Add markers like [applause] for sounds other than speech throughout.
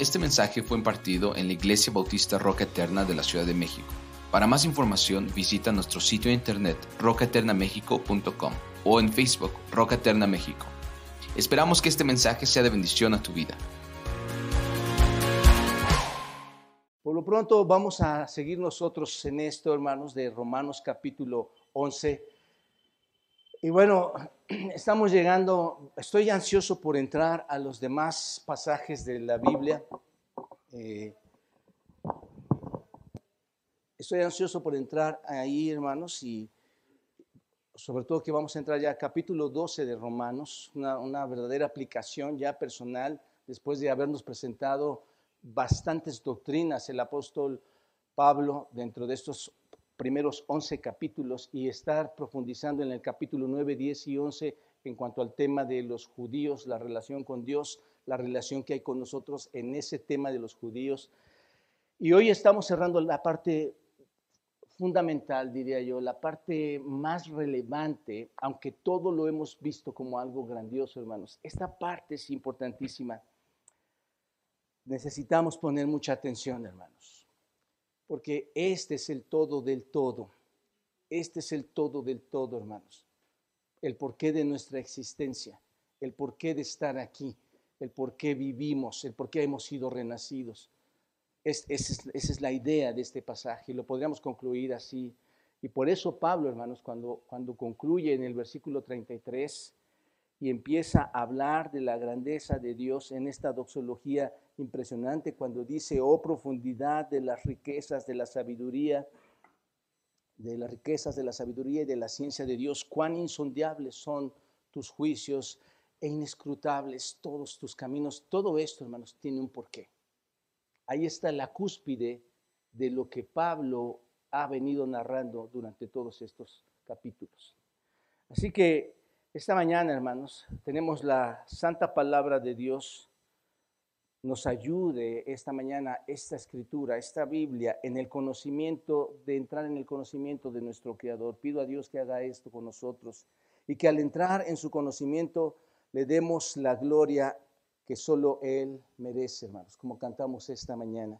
Este mensaje fue impartido en la Iglesia Bautista Roca Eterna de la Ciudad de México. Para más información visita nuestro sitio de internet rocaeternamexico.com o en Facebook Roca Eterna México. Esperamos que este mensaje sea de bendición a tu vida. Por lo pronto vamos a seguir nosotros en esto, hermanos, de Romanos capítulo 11. Y bueno, [clears throat] estamos llegando, estoy ansioso por entrar a los demás pasajes de la Biblia. Eh, estoy ansioso por entrar ahí, hermanos, y sobre todo que vamos a entrar ya al capítulo 12 de Romanos, una, una verdadera aplicación ya personal, después de habernos presentado bastantes doctrinas el apóstol Pablo dentro de estos primeros 11 capítulos y estar profundizando en el capítulo 9, 10 y 11 en cuanto al tema de los judíos, la relación con Dios, la relación que hay con nosotros en ese tema de los judíos. Y hoy estamos cerrando la parte fundamental, diría yo, la parte más relevante, aunque todo lo hemos visto como algo grandioso, hermanos. Esta parte es importantísima. Necesitamos poner mucha atención, hermanos porque este es el todo del todo. Este es el todo del todo, hermanos. El porqué de nuestra existencia, el porqué de estar aquí, el por qué vivimos, el por qué hemos sido renacidos. esa es la idea de este pasaje lo podríamos concluir así. Y por eso Pablo, hermanos, cuando, cuando concluye en el versículo 33 y empieza a hablar de la grandeza de Dios en esta doxología impresionante cuando dice, oh profundidad de las riquezas de la sabiduría, de las riquezas de la sabiduría y de la ciencia de Dios, cuán insondiables son tus juicios e inescrutables todos tus caminos. Todo esto, hermanos, tiene un porqué. Ahí está la cúspide de lo que Pablo ha venido narrando durante todos estos capítulos. Así que esta mañana, hermanos, tenemos la santa palabra de Dios nos ayude esta mañana esta escritura, esta Biblia, en el conocimiento, de entrar en el conocimiento de nuestro Creador. Pido a Dios que haga esto con nosotros y que al entrar en su conocimiento le demos la gloria que solo Él merece, hermanos, como cantamos esta mañana.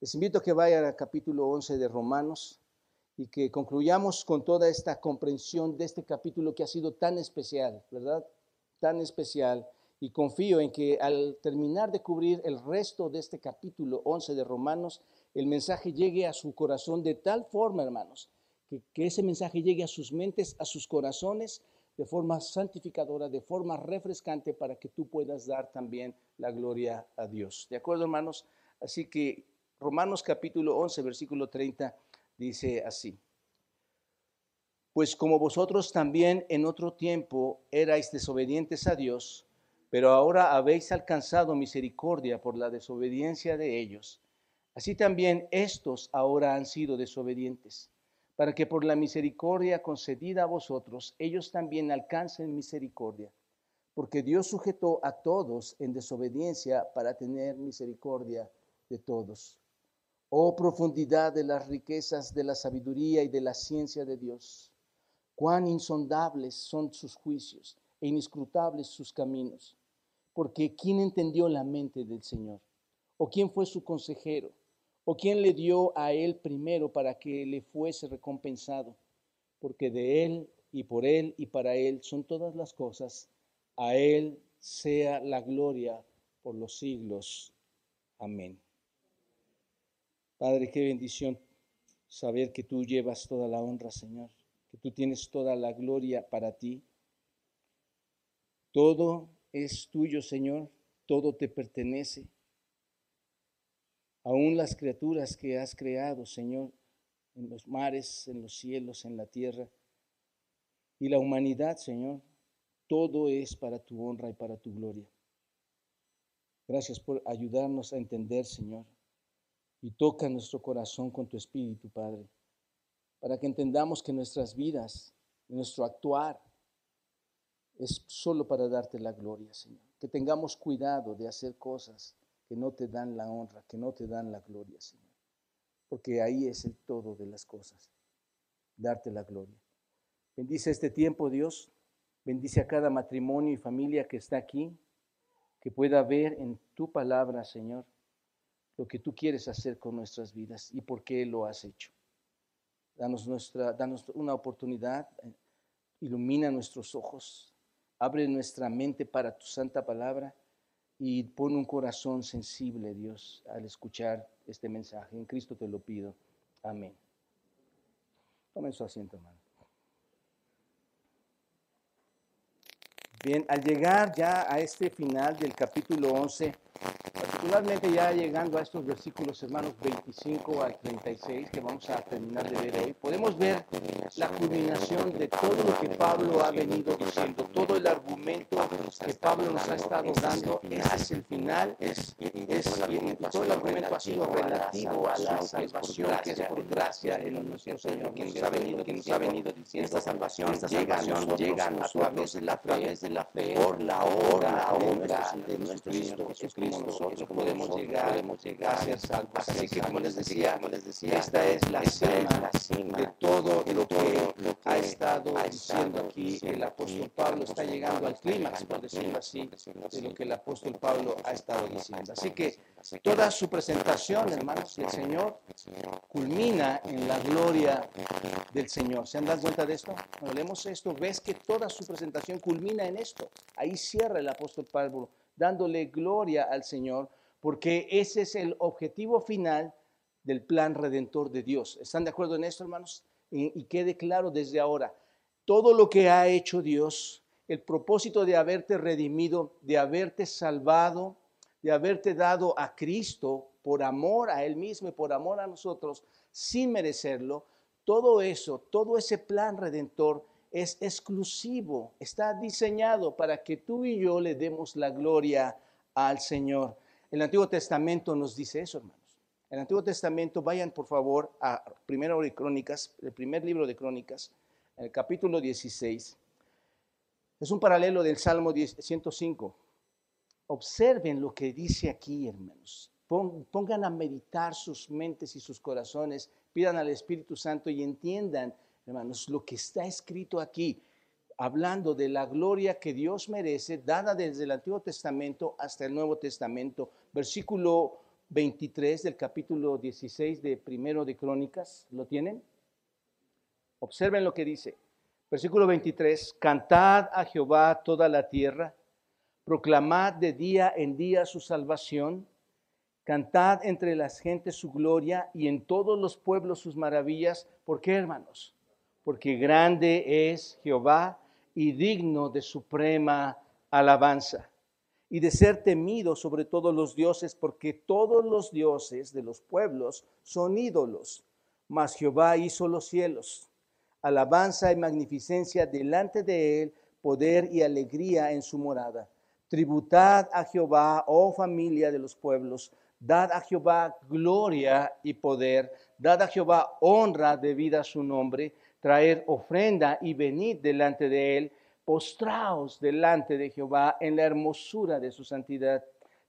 Les invito a que vayan al capítulo 11 de Romanos y que concluyamos con toda esta comprensión de este capítulo que ha sido tan especial, ¿verdad? Tan especial y confío en que al terminar de cubrir el resto de este capítulo 11 de Romanos, el mensaje llegue a su corazón de tal forma, hermanos, que, ese mensaje llegue a sus mentes, a sus corazones, de forma santificadora, de forma refrescante, para que tú puedas dar también la gloria a Dios. ¿De acuerdo, hermanos? Así que Romanos capítulo 11, versículo 30 dice así. Pues como vosotros también en otro tiempo erais desobedientes a Dios, pero ahora habéis alcanzado misericordia por la desobediencia de ellos. Así también estos ahora han sido desobedientes, para que por la misericordia concedida a vosotros, ellos también alcancen misericordia, porque Dios sujetó a todos en desobediencia para tener misericordia de todos. Oh profundidad de las riquezas de la sabiduría y de la ciencia de Dios, cuán insondables son sus juicios e inescrutables sus caminos porque ¿quién entendió la mente del Señor? ¿O quién fue su consejero? ¿O quién le dio a él primero para que le fuese recompensado? Porque de él y por él y para él son todas las cosas. A él sea la gloria por los siglos. Amén. Padre, qué bendición saber que tú llevas toda la honra, Señor, que tú tienes toda la gloria para ti. Todo es tuyo, Señor, todo te pertenece. Aún las criaturas que has creado, Señor, en los mares, en los cielos, en la tierra, y la humanidad, Señor, todo es para tu honra y para tu gloria. Gracias por ayudarnos a entender, Señor, y toca nuestro corazón con tu Espíritu, Padre, para que entendamos que nuestras vidas, nuestro actuar, es solo para darte la gloria, Señor. Que tengamos cuidado de hacer cosas que no te dan la honra, que no te dan la gloria, Señor. Porque ahí es el todo de las cosas, darte la gloria. Bendice este tiempo, Dios. Bendice a cada matrimonio y familia que está aquí, que pueda ver en tu palabra, Señor, lo que tú quieres hacer con nuestras vidas y por qué lo has hecho. Danos, nuestra, danos una oportunidad, eh, ilumina nuestros ojos, abre nuestra mente para tu santa palabra y pon un corazón sensible, Dios, al escuchar este mensaje. En Cristo te lo pido. Amén. Tomen su asiento, hermano. Bien, al llegar ya a este final del capítulo 11, particularmente ya llegando a estos versículos, hermanos, 25 al 36, que vamos a terminar de ver hoy, podemos ver la culminación de todo lo que Pablo ha venido diciendo, todo el argumento que Pablo nos ha estado dando, ese es el final, es, es y todo el argumento ha sido relativo a la salvación que es por gracia en nuestro Señor, que nos ha venido, que nos ha venido diciendo, esta salvación, esta salvación llega a nosotros a través de la fe, por la obra, la obra de nuestro Cristo Jesucristo, nosotros podemos llegar, podemos llegar a ser salvos. Así que como les decía, como les decía, esta es la cima de todo lo que ha estado diciendo aquí el apóstol Pablo, está llegando al clímax, por decirlo así, de lo que el apóstol Pablo ha estado diciendo. Así que toda su presentación, hermanos, del Señor culmina en la gloria del Señor. ¿Se han dado cuenta de esto? Cuando leemos esto, ves que toda su presentación culmina en esto. Ahí cierra el apóstol Pablo, dándole gloria al Señor, porque ese es el objetivo final del plan redentor de Dios. ¿Están de acuerdo en esto, hermanos? Y, quede claro desde ahora, todo lo que ha hecho Dios, el propósito de haberte redimido, de haberte salvado, de haberte dado a Cristo por amor a Él mismo y por amor a nosotros, sin merecerlo, todo eso, todo ese plan redentor es exclusivo, está diseñado para que tú y yo le demos la gloria al Señor. El Antiguo Testamento nos dice eso, hermanos. El Antiguo Testamento, vayan por favor a Primero de Crónicas, el primer libro de Crónicas, el capítulo 16. Es un paralelo del Salmo 105. Observen lo que dice aquí, hermanos. Pongan a meditar sus mentes y sus corazones, pidan al Espíritu Santo y entiendan, hermanos, lo que está escrito aquí, hablando de la gloria que Dios merece, dada desde el Antiguo Testamento hasta el Nuevo Testamento. Versículo 23 del capítulo 16 de Primero de Crónicas, ¿lo tienen? Observen lo que dice. Versículo 23, cantad a Jehová toda la tierra, proclamad de día en día su salvación, cantad entre las gentes su gloria y en todos los pueblos sus maravillas. ¿Por qué, hermanos? Porque grande es Jehová y digno de suprema alabanza y de ser temido sobre todos los dioses, porque todos los dioses de los pueblos son ídolos, mas Jehová hizo los cielos. Alabanza y magnificencia delante de él, poder y alegría en su morada. Tributad a Jehová, oh familia de los pueblos, dad a Jehová gloria y poder, dad a Jehová honra debida a su nombre, traer ofrenda y venid delante de él, postraos delante de Jehová en la hermosura de su santidad.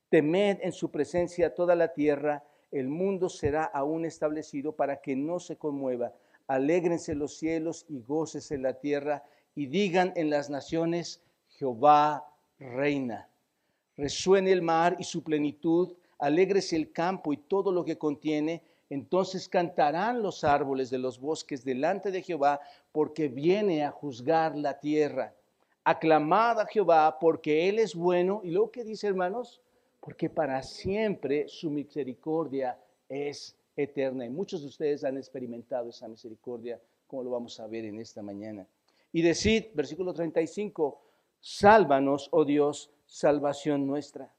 Temed en su presencia toda la tierra, el mundo será aún establecido para que no se conmueva alégrense los cielos y gócese la tierra, y digan en las naciones, Jehová reina. Resuene el mar y su plenitud, alégrese el campo y todo lo que contiene, entonces cantarán los árboles de los bosques delante de Jehová, porque viene a juzgar la tierra. Aclamad a Jehová, porque Él es bueno. Y luego que dice, hermanos, porque para siempre su misericordia es eterna. Y muchos de ustedes han experimentado esa misericordia, como lo vamos a ver en esta mañana. Y decid, versículo 35, sálvanos, oh Dios, salvación nuestra.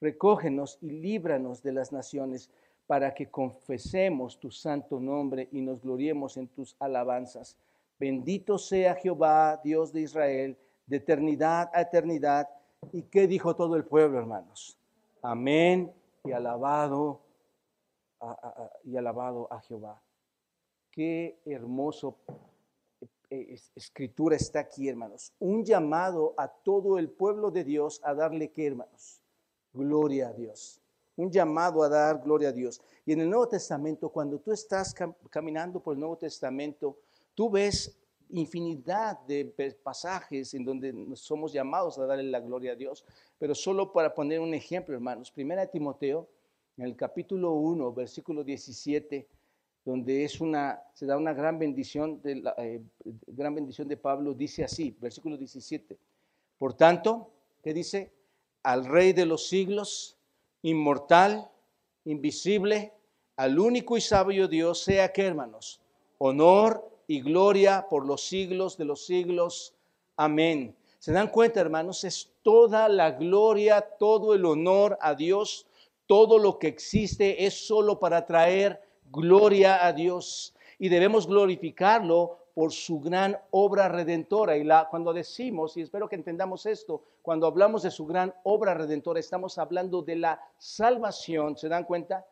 Recógenos y líbranos de las naciones para que confesemos tu santo nombre y nos gloriemos en tus alabanzas. Bendito sea Jehová, Dios de Israel, de eternidad a eternidad. ¿Y qué dijo todo el pueblo, hermanos? Amén y alabado y alabado a Jehová. Qué hermoso eh, escritura está aquí, hermanos. Un llamado a todo el pueblo de Dios a darle qué, hermanos? Gloria a Dios. Un llamado a dar gloria a Dios. Y en el Nuevo Testamento, cuando tú estás caminando por el Nuevo Testamento, tú ves infinidad de pasajes en donde somos llamados a darle la gloria a Dios. Pero solo para poner un ejemplo, hermanos. Primera Timoteo en el capítulo 1, versículo 17, donde es una, se da una gran bendición, de la, eh, gran bendición de Pablo, dice así, versículo 17. Por tanto, ¿qué dice? Al Rey de los siglos, inmortal, invisible, al único y sabio Dios, sea que, hermanos, honor y gloria por los siglos de los siglos. Amén. ¿Se dan cuenta, hermanos? Es toda la gloria, todo el honor a Dios, todo lo que existe es solo para traer gloria a Dios y debemos glorificarlo por su gran obra redentora. Y la, cuando decimos, y espero que entendamos esto, cuando hablamos de su gran obra redentora, estamos hablando de la salvación, ¿se dan cuenta?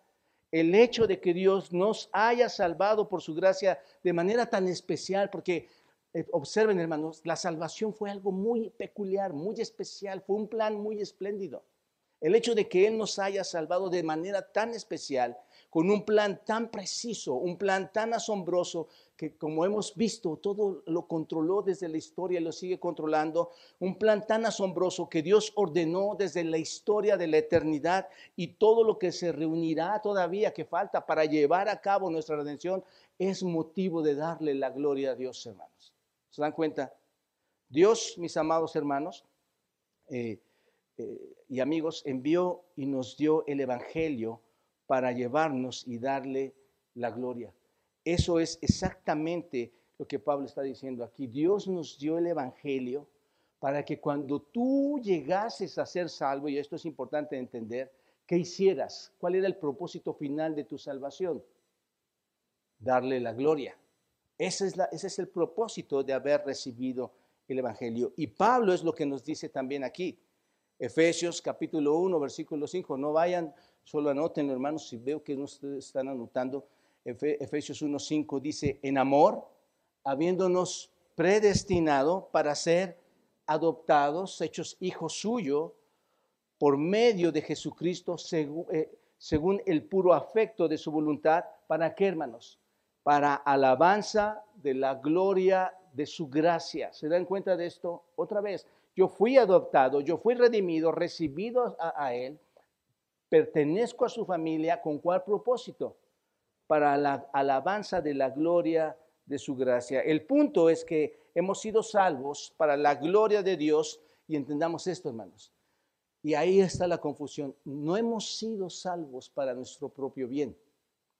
El hecho de que Dios nos haya salvado por su gracia de manera tan especial, porque eh, observen hermanos, la salvación fue algo muy peculiar, muy especial, fue un plan muy espléndido. El hecho de que Él nos haya salvado de manera tan especial, con un plan tan preciso, un plan tan asombroso, que como hemos visto, todo lo controló desde la historia y lo sigue controlando, un plan tan asombroso que Dios ordenó desde la historia de la eternidad y todo lo que se reunirá todavía que falta para llevar a cabo nuestra redención, es motivo de darle la gloria a Dios, hermanos. ¿Se dan cuenta? Dios, mis amados hermanos eh, eh, y amigos, envió y nos dio el Evangelio para llevarnos y darle la gloria. Eso es exactamente lo que Pablo está diciendo aquí. Dios nos dio el Evangelio para que cuando tú llegases a ser salvo, y esto es importante entender, ¿qué hicieras? ¿Cuál era el propósito final de tu salvación? Darle la gloria. Ese es, el propósito de haber recibido el Evangelio. Y Pablo es lo que nos dice también aquí. Efesios capítulo 1, versículo 5. No vayan, solo anoten, hermanos, si veo que no están anotando. Efesios 1, 5 dice, en amor, habiéndonos predestinado para ser adoptados, hechos hijos suyos, por medio de Jesucristo, según, eh, según el puro afecto de su voluntad. ¿Para qué, hermanos? para alabanza de la gloria de su gracia. ¿Se dan cuenta de esto? Otra vez, yo fui adoptado, yo fui redimido, recibido a, Él, pertenezco a su familia, ¿con cuál propósito? Para la alabanza de la gloria de su gracia. El punto es que hemos sido salvos para la gloria de Dios y entendamos esto, hermanos. Y ahí está la confusión. No hemos sido salvos para nuestro propio bien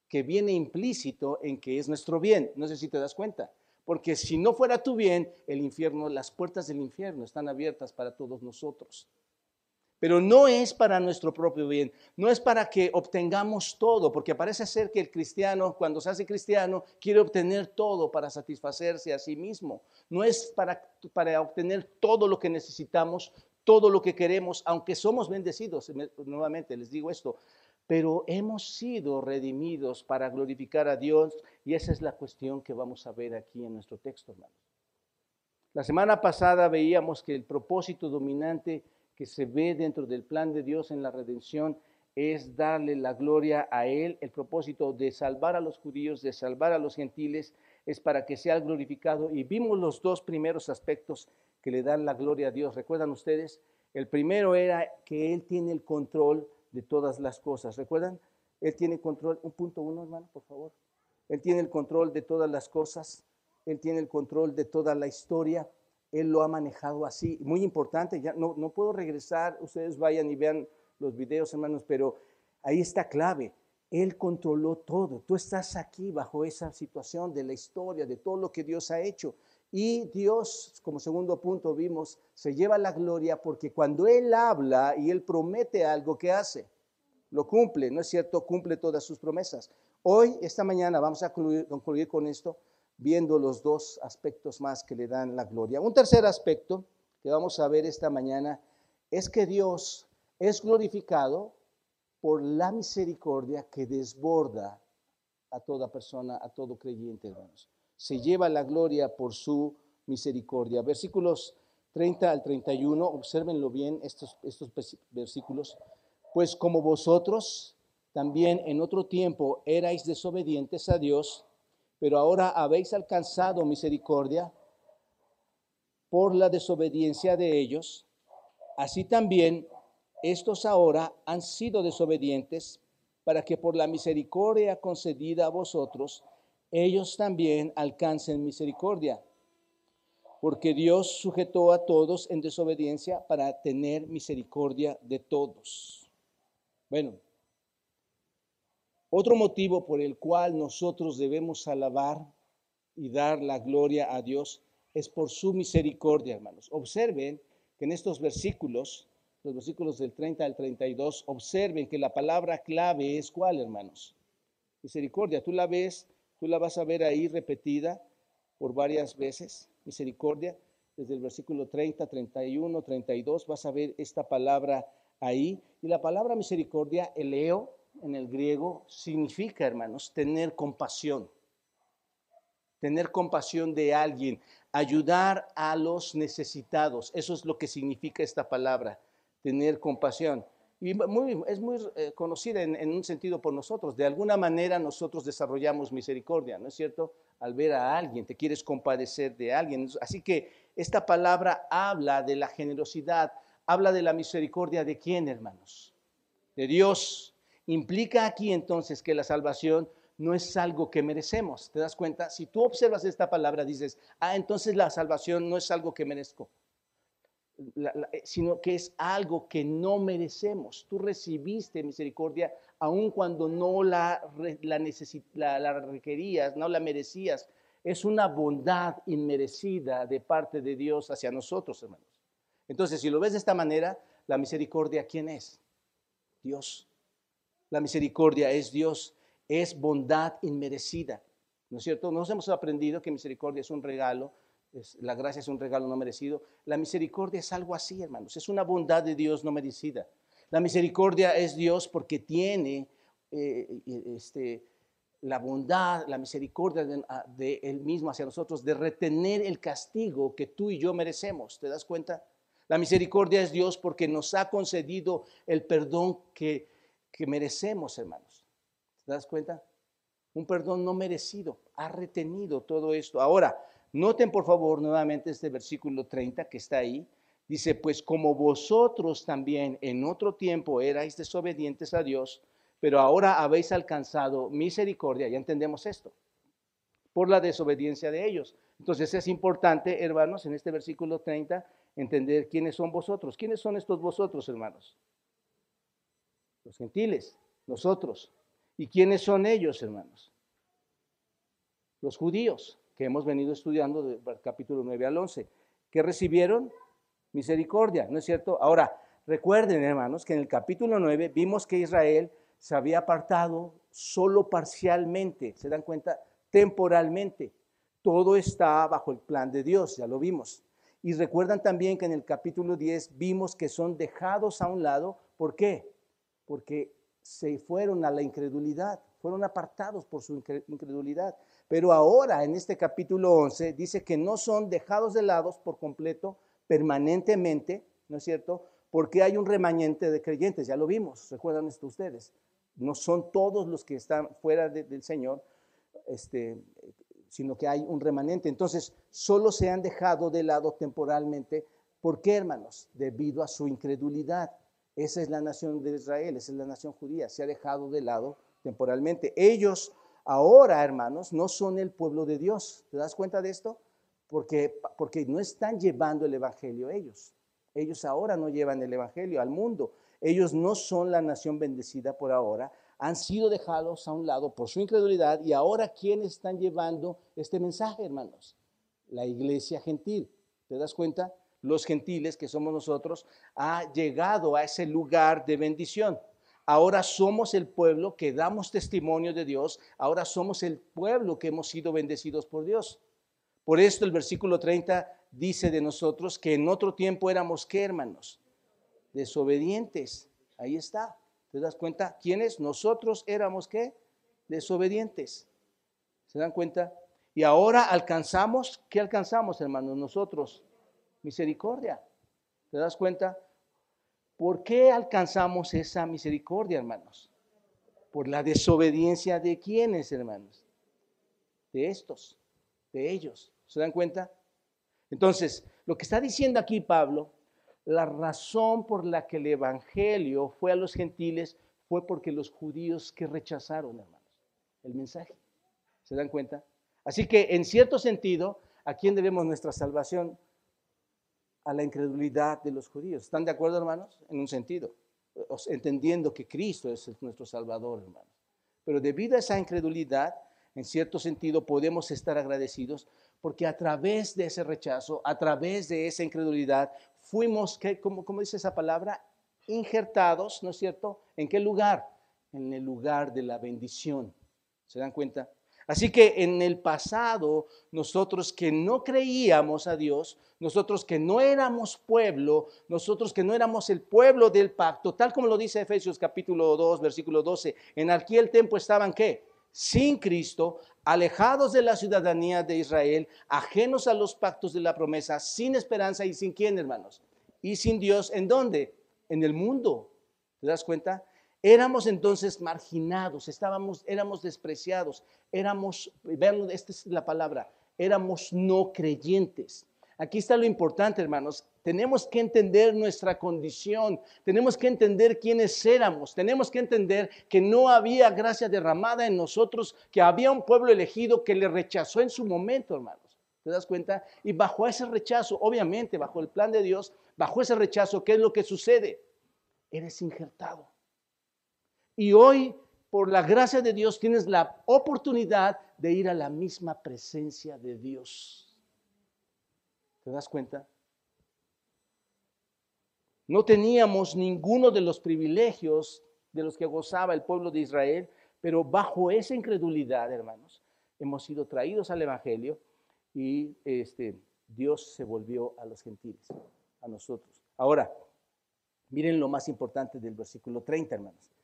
que viene implícito en que es nuestro bien. No sé si te das cuenta. Porque si no fuera tu bien, el infierno, las puertas del infierno están abiertas para todos nosotros. Pero no es para nuestro propio bien, no es para que obtengamos todo, porque parece ser que el cristiano, cuando se hace cristiano, quiere obtener todo para satisfacerse a sí mismo. No es para, para obtener todo lo que necesitamos, todo lo que queremos, aunque somos bendecidos. Nuevamente les digo esto, pero hemos sido redimidos para glorificar a Dios y esa es la cuestión que vamos a ver aquí en nuestro texto, hermanos. La semana pasada veíamos que el propósito dominante que se ve dentro del plan de Dios en la redención es darle la gloria a Él. El propósito de salvar a los judíos, de salvar a los gentiles, es para que sea glorificado. Y vimos los dos primeros aspectos que le dan la gloria a Dios. ¿Recuerdan ustedes? El primero era que Él tiene el control de todas las cosas. ¿Recuerdan? Él tiene control, un punto uno, hermano, por favor. Él tiene el control de todas las cosas, Él tiene el control de toda la historia, Él lo ha manejado así. Muy importante, ya no, puedo regresar, ustedes vayan y vean los videos, hermanos, pero ahí está clave. Él controló todo. Tú estás aquí bajo esa situación de la historia, de todo lo que Dios ha hecho. Y Dios, como segundo punto vimos, se lleva la gloria porque cuando Él habla y Él promete algo, ¿qué hace? Lo cumple, ¿no es cierto? Cumple todas sus promesas. Hoy, esta mañana, vamos a concluir, con esto, viendo los dos aspectos más que le dan la gloria. Un tercer aspecto que vamos a ver esta mañana es que Dios es glorificado por la misericordia que desborda a toda persona, a todo creyente, hermanos se lleva la gloria por su misericordia. Versículos 30 al 31, observenlo bien estos, estos versículos. Pues como vosotros también en otro tiempo erais desobedientes a Dios, pero ahora habéis alcanzado misericordia por la desobediencia de ellos, así también estos ahora han sido desobedientes, para que por la misericordia concedida a vosotros, ellos también alcancen misericordia. Porque Dios sujetó a todos en desobediencia para tener misericordia de todos. Bueno, otro motivo por el cual nosotros debemos alabar y dar la gloria a Dios es por su misericordia, hermanos. Observen que en estos versículos los versículos del 30 al 32, observen que la palabra clave es cuál, hermanos. Misericordia, tú la ves, tú la vas a ver ahí repetida por varias veces. Misericordia, desde el versículo 30, 31, 32, vas a ver esta palabra ahí. Y la palabra misericordia, eleo, en el griego, significa, hermanos, tener compasión. Tener compasión de alguien, ayudar a los necesitados. Eso es lo que significa esta palabra tener compasión. Y es muy eh, conocida en, un sentido por nosotros. De alguna manera nosotros desarrollamos misericordia, ¿no es cierto? Al ver a alguien, te quieres compadecer de alguien. Así que esta palabra habla de la generosidad, habla de la misericordia de quién, hermanos? De Dios. Implica aquí entonces que la salvación no es algo que merecemos. ¿Te das cuenta? Si tú observas esta palabra, dices, ah, entonces la salvación no es algo que merezco. Eh, sino que es algo que no merecemos. Tú recibiste misericordia aun cuando no la, la, requerías, no la merecías. Es una bondad inmerecida de parte de Dios hacia nosotros, hermanos. Entonces, si lo ves de esta manera, la misericordia, ¿quién es? Dios. La misericordia es Dios, es bondad inmerecida. ¿No es cierto? Nos hemos aprendido que misericordia es un regalo la gracia es un regalo no merecido. La misericordia es algo así, hermanos. Es una bondad de Dios no merecida. La misericordia es Dios porque tiene eh, este, la bondad, la misericordia ah, de, Él mismo hacia nosotros, de retener el castigo que tú y yo merecemos. ¿Te das cuenta? La misericordia es Dios porque nos ha concedido el perdón que, que merecemos, hermanos. ¿Te das cuenta? Un perdón no merecido. Ha retenido todo esto. Ahora, Noten por favor nuevamente este versículo 30 que está ahí. Dice, pues como vosotros también en otro tiempo erais desobedientes a Dios, pero ahora habéis alcanzado misericordia, ya entendemos esto, por la desobediencia de ellos. Entonces es importante, hermanos, en este versículo 30, entender quiénes son vosotros. ¿Quiénes son estos vosotros, hermanos? Los gentiles, nosotros. ¿Y quiénes son ellos, hermanos? Los judíos que hemos venido estudiando del capítulo 9 al 11, que recibieron misericordia, ¿no es cierto? Ahora, recuerden, hermanos, que en el capítulo 9 vimos que Israel se había apartado solo parcialmente, ¿se dan cuenta? Temporalmente. Todo está bajo el plan de Dios, ya lo vimos. Y recuerdan también que en el capítulo 10 vimos que son dejados a un lado. ¿Por qué? Porque se fueron a la incredulidad, fueron apartados por su incredulidad. Pero ahora en este capítulo 11 dice que no son dejados de lado por completo, permanentemente, ¿no es cierto? Porque hay un remanente de creyentes, ya lo vimos, recuerdan esto ustedes. No son todos los que están fuera del Señor, este, sino que hay un remanente. Entonces, solo se han dejado de lado temporalmente. ¿Por qué, hermanos? Debido a su incredulidad. Esa es la nación de Israel, esa es la nación judía, se ha dejado de lado temporalmente. Ellos ahora, hermanos, no son el pueblo de Dios. ¿Te das cuenta de esto? Porque, porque no están llevando el Evangelio ellos. Ellos ahora no llevan el Evangelio al mundo. Ellos no son la nación bendecida por ahora. Han sido dejados a un lado por su incredulidad y ahora ¿quiénes están llevando este mensaje, hermanos? La iglesia gentil. ¿Te das cuenta? Los gentiles que somos nosotros ha llegado a ese lugar de bendición. Ahora somos el pueblo que damos testimonio de Dios. Ahora somos el pueblo que hemos sido bendecidos por Dios. Por esto el versículo 30 dice de nosotros que en otro tiempo éramos qué, hermanos? Desobedientes. Ahí está. ¿Te das cuenta? ¿Quiénes? Nosotros éramos qué? Desobedientes. ¿Se dan cuenta? Y ahora alcanzamos, ¿qué alcanzamos, hermanos? Nosotros, misericordia. ¿Te das cuenta? ¿Por qué alcanzamos esa misericordia, hermanos? Por la desobediencia de quienes, hermanos? De estos, de ellos. ¿Se dan cuenta? Entonces, lo que está diciendo aquí Pablo, la razón por la que el Evangelio fue a los gentiles fue porque los judíos que rechazaron, hermanos, el mensaje. ¿Se dan cuenta? Así que en cierto sentido, ¿a quién debemos nuestra salvación? A la incredulidad de los judíos. ¿Están de acuerdo, hermanos? En un sentido, entendiendo que Cristo es nuestro Salvador, hermanos. Pero debido a esa incredulidad, en cierto sentido podemos estar agradecidos porque a través de ese rechazo, a través de esa incredulidad, fuimos, ¿cómo, cómo dice esa palabra? Injertados, ¿no es cierto? ¿En qué lugar? En el lugar de la bendición. ¿Se dan cuenta? Así que en el pasado, nosotros que no creíamos a Dios, nosotros que no éramos pueblo, nosotros que no éramos el pueblo del pacto, tal como lo dice Efesios capítulo 2, versículo 12, en aquel tiempo estaban qué? Sin Cristo, alejados de la ciudadanía de Israel, ajenos a los pactos de la promesa, sin esperanza y sin quién, hermanos? Y sin Dios, ¿en dónde? En el mundo. ¿Te das cuenta? Éramos entonces marginados, estábamos, éramos despreciados, éramos, vean, esta es la palabra, éramos no creyentes. Aquí está lo importante, hermanos. Tenemos que entender nuestra condición, tenemos que entender quiénes éramos, tenemos que entender que no había gracia derramada en nosotros, que había un pueblo elegido que le rechazó en su momento, hermanos. ¿Te das cuenta? Y bajo ese rechazo, obviamente, bajo el plan de Dios, bajo ese rechazo, ¿qué es lo que sucede? Eres injertado. Y hoy, por la gracia de Dios, tienes la oportunidad de ir a la misma presencia de Dios. ¿Te das cuenta? No teníamos ninguno de los privilegios de los que gozaba el pueblo de Israel, pero bajo esa incredulidad, hermanos, hemos sido traídos al Evangelio y este, Dios se volvió a los gentiles, a nosotros. Ahora, miren lo más importante del versículo 30, hermanos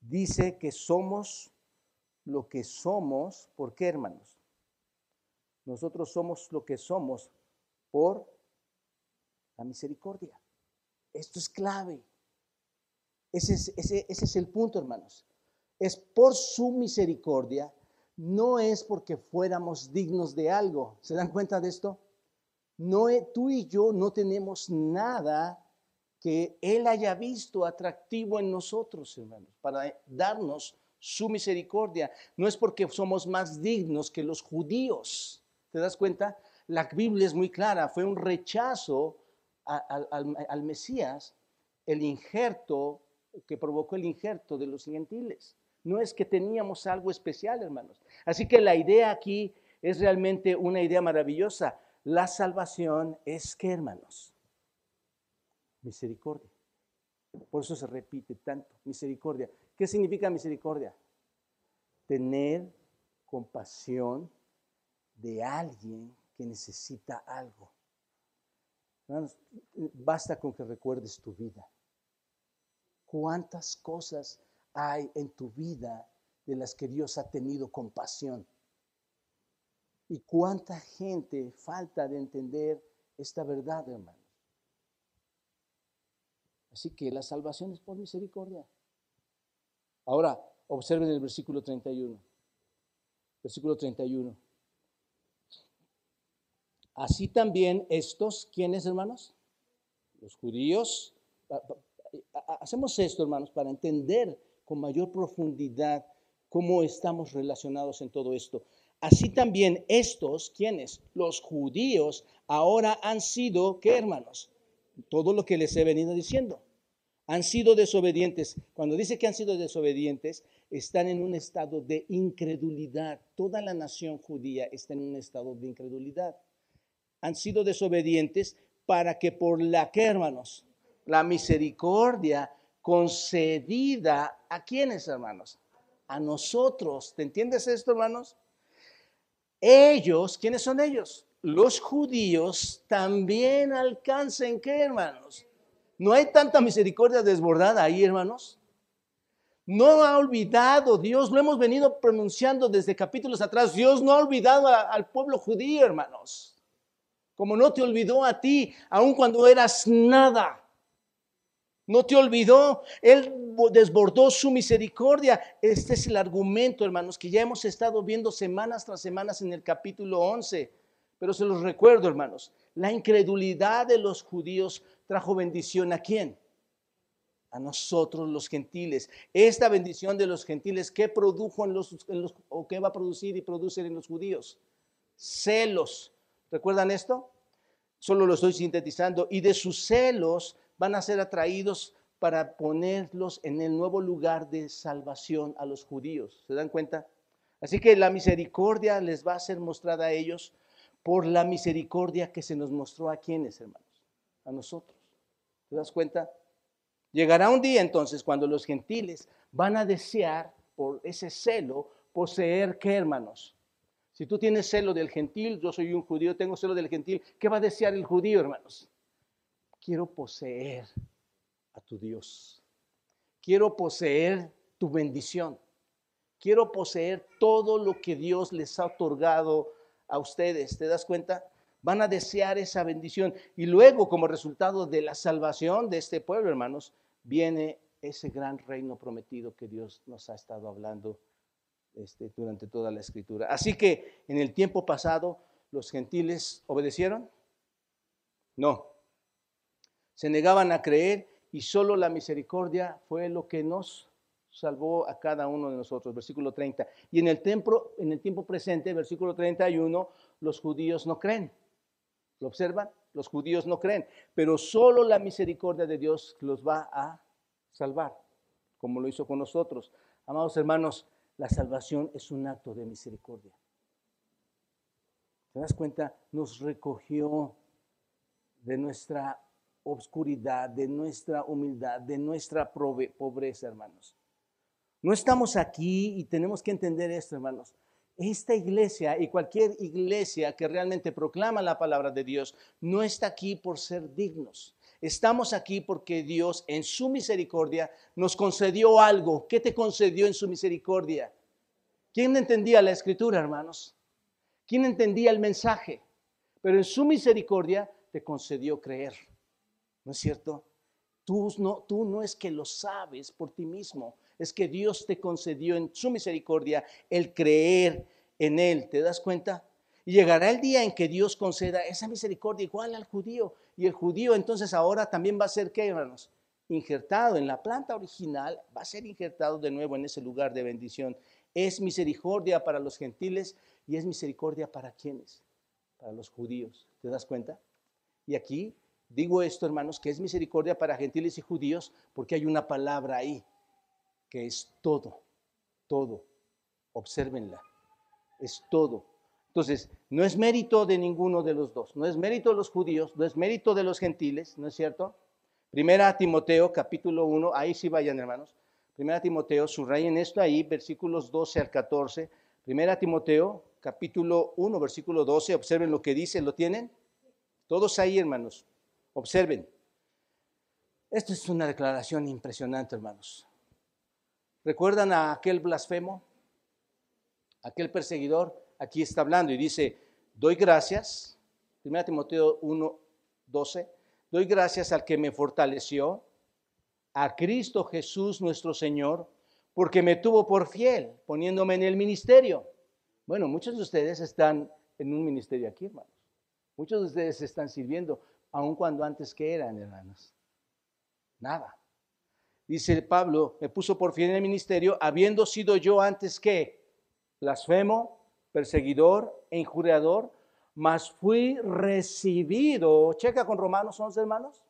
dice que somos lo que somos. ¿Por qué, hermanos? Nosotros somos lo que somos por la misericordia. Esto es clave. Ese es, ese, es, el punto, hermanos. Es por su misericordia, no es porque fuéramos dignos de algo. ¿Se dan cuenta de esto? No, tú y yo no tenemos nada que Él haya visto atractivo en nosotros, hermanos, para darnos su misericordia. No es porque somos más dignos que los judíos. ¿Te das cuenta? La Biblia es muy clara, fue un rechazo al, Mesías, el injerto que provocó el injerto de los gentiles. No es que teníamos algo especial, hermanos. Así que la idea aquí es realmente una idea maravillosa. La salvación es que, hermanos, misericordia. Por eso se repite tanto, misericordia. ¿Qué significa misericordia? Tener compasión de alguien que necesita algo. basta con que recuerdes tu vida. ¿Cuántas cosas hay en tu vida de las que Dios ha tenido compasión? ¿Y cuánta gente falta de entender esta verdad, hermano? Así que la salvación es por misericordia. Ahora, observen el versículo 31. Versículo 31. Así también estos, ¿quiénes hermanos? Los judíos. Hacemos esto, hermanos, para entender con mayor profundidad cómo estamos relacionados en todo esto. Así también estos, ¿quiénes? Los judíos ahora han sido, ¿qué hermanos? todo lo que les he venido diciendo. Han sido desobedientes. Cuando dice que han sido desobedientes, están en un estado de incredulidad. Toda la nación judía está en un estado de incredulidad. Han sido desobedientes para que por la que, hermanos, la misericordia concedida a quienes, hermanos, a nosotros. ¿Te entiendes esto, hermanos? Ellos, ¿quiénes son ellos? los judíos también alcancen, ¿qué hermanos? No hay tanta misericordia desbordada ahí, hermanos. No ha olvidado Dios, lo hemos venido pronunciando desde capítulos atrás. Dios no ha olvidado al pueblo judío, hermanos. Como no te olvidó a ti, aun cuando eras nada. No te olvidó, Él desbordó su misericordia. Este es el argumento, hermanos, que ya hemos estado viendo semanas tras semanas en el capítulo 11. Pero se los recuerdo, hermanos, la incredulidad de los judíos trajo bendición a quién? a nosotros los gentiles. Esta bendición de los gentiles, ¿qué produjo en los, o qué va a producir y producir en los judíos? Celos. ¿Recuerdan esto? Solo lo estoy sintetizando. Y de sus celos van a ser atraídos para ponerlos en el nuevo lugar de salvación a los judíos. ¿Se dan cuenta? Así que la misericordia les va a ser mostrada a ellos por la misericordia que se nos mostró a quienes, hermanos, a nosotros. ¿Te das cuenta? Llegará un día entonces cuando los gentiles van a desear por ese celo poseer qué, hermanos. Si tú tienes celo del gentil, yo soy un judío, tengo celo del gentil, ¿qué va a desear el judío, hermanos? Quiero poseer a tu Dios. Quiero poseer tu bendición. Quiero poseer todo lo que Dios les ha otorgado a ustedes. ¿Te das cuenta? Van a desear esa bendición. Y luego, como resultado de la salvación de este pueblo, hermanos, viene ese gran reino prometido que Dios nos ha estado hablando este, durante toda la escritura. Así que en el tiempo pasado, los gentiles obedecieron. No. Se negaban a creer y solo la misericordia fue lo que nos salvó a cada uno de nosotros. Versículo 30. Y en el, tiempo, en el tiempo presente, versículo 31, los judíos no creen. ¿Lo observan? Los judíos no creen, pero solo la misericordia de Dios los va a salvar, como lo hizo con nosotros. Amados hermanos, la salvación es un acto de misericordia. ¿Te das cuenta? Nos recogió de nuestra obscuridad, de nuestra humildad, de nuestra pobreza, hermanos. No estamos aquí y tenemos que entender esto, hermanos. Esta iglesia y cualquier iglesia que realmente proclama la palabra de Dios no está aquí por ser dignos. Estamos aquí porque Dios en su misericordia nos concedió algo. ¿Qué te concedió en su misericordia? ¿Quién entendía la escritura, hermanos? ¿Quién entendía el mensaje? Pero en su misericordia te concedió creer. ¿No es cierto? Tú no, tú no es que lo sabes por ti mismo, es que Dios te concedió en su misericordia el creer en Él. ¿Te das cuenta? Y llegará el día en que Dios conceda esa misericordia igual al judío. Y el judío entonces ahora también va a ser, ¿qué, hermanos? Injertado en la planta original, va a ser injertado de nuevo en ese lugar de bendición. Es misericordia para los gentiles y es misericordia para quienes? Para los judíos. ¿Te das cuenta? Y aquí digo esto, hermanos, que es misericordia para gentiles y judíos porque hay una palabra ahí que es todo, todo. Obsérvenla, es todo. Entonces, no es mérito de ninguno de los dos, no es mérito de los judíos, no es mérito de los gentiles, ¿no es cierto? Primera Timoteo, capítulo 1, ahí sí vayan hermanos. Primera Timoteo, subrayen esto ahí, versículos 12 al 14. Primera Timoteo, capítulo 1, versículo 12, observen lo que dice, ¿lo tienen? Todos ahí, hermanos, observen. Esto es una declaración impresionante, hermanos. ¿Recuerdan a aquel blasfemo? Aquel perseguidor, aquí está hablando y dice, doy gracias, 1 Timoteo 1, 12, doy gracias al que me fortaleció, a Cristo Jesús nuestro Señor, porque me tuvo por fiel, poniéndome en el ministerio. Bueno, muchos de ustedes están en un ministerio aquí, hermanos. Muchos de ustedes están sirviendo, aun cuando antes que eran, hermanos. Nada. Dice Pablo, me puso por fin en el ministerio, habiendo sido yo antes que blasfemo, perseguidor e injuriador, mas fui recibido, checa con Romanos 11 hermanos,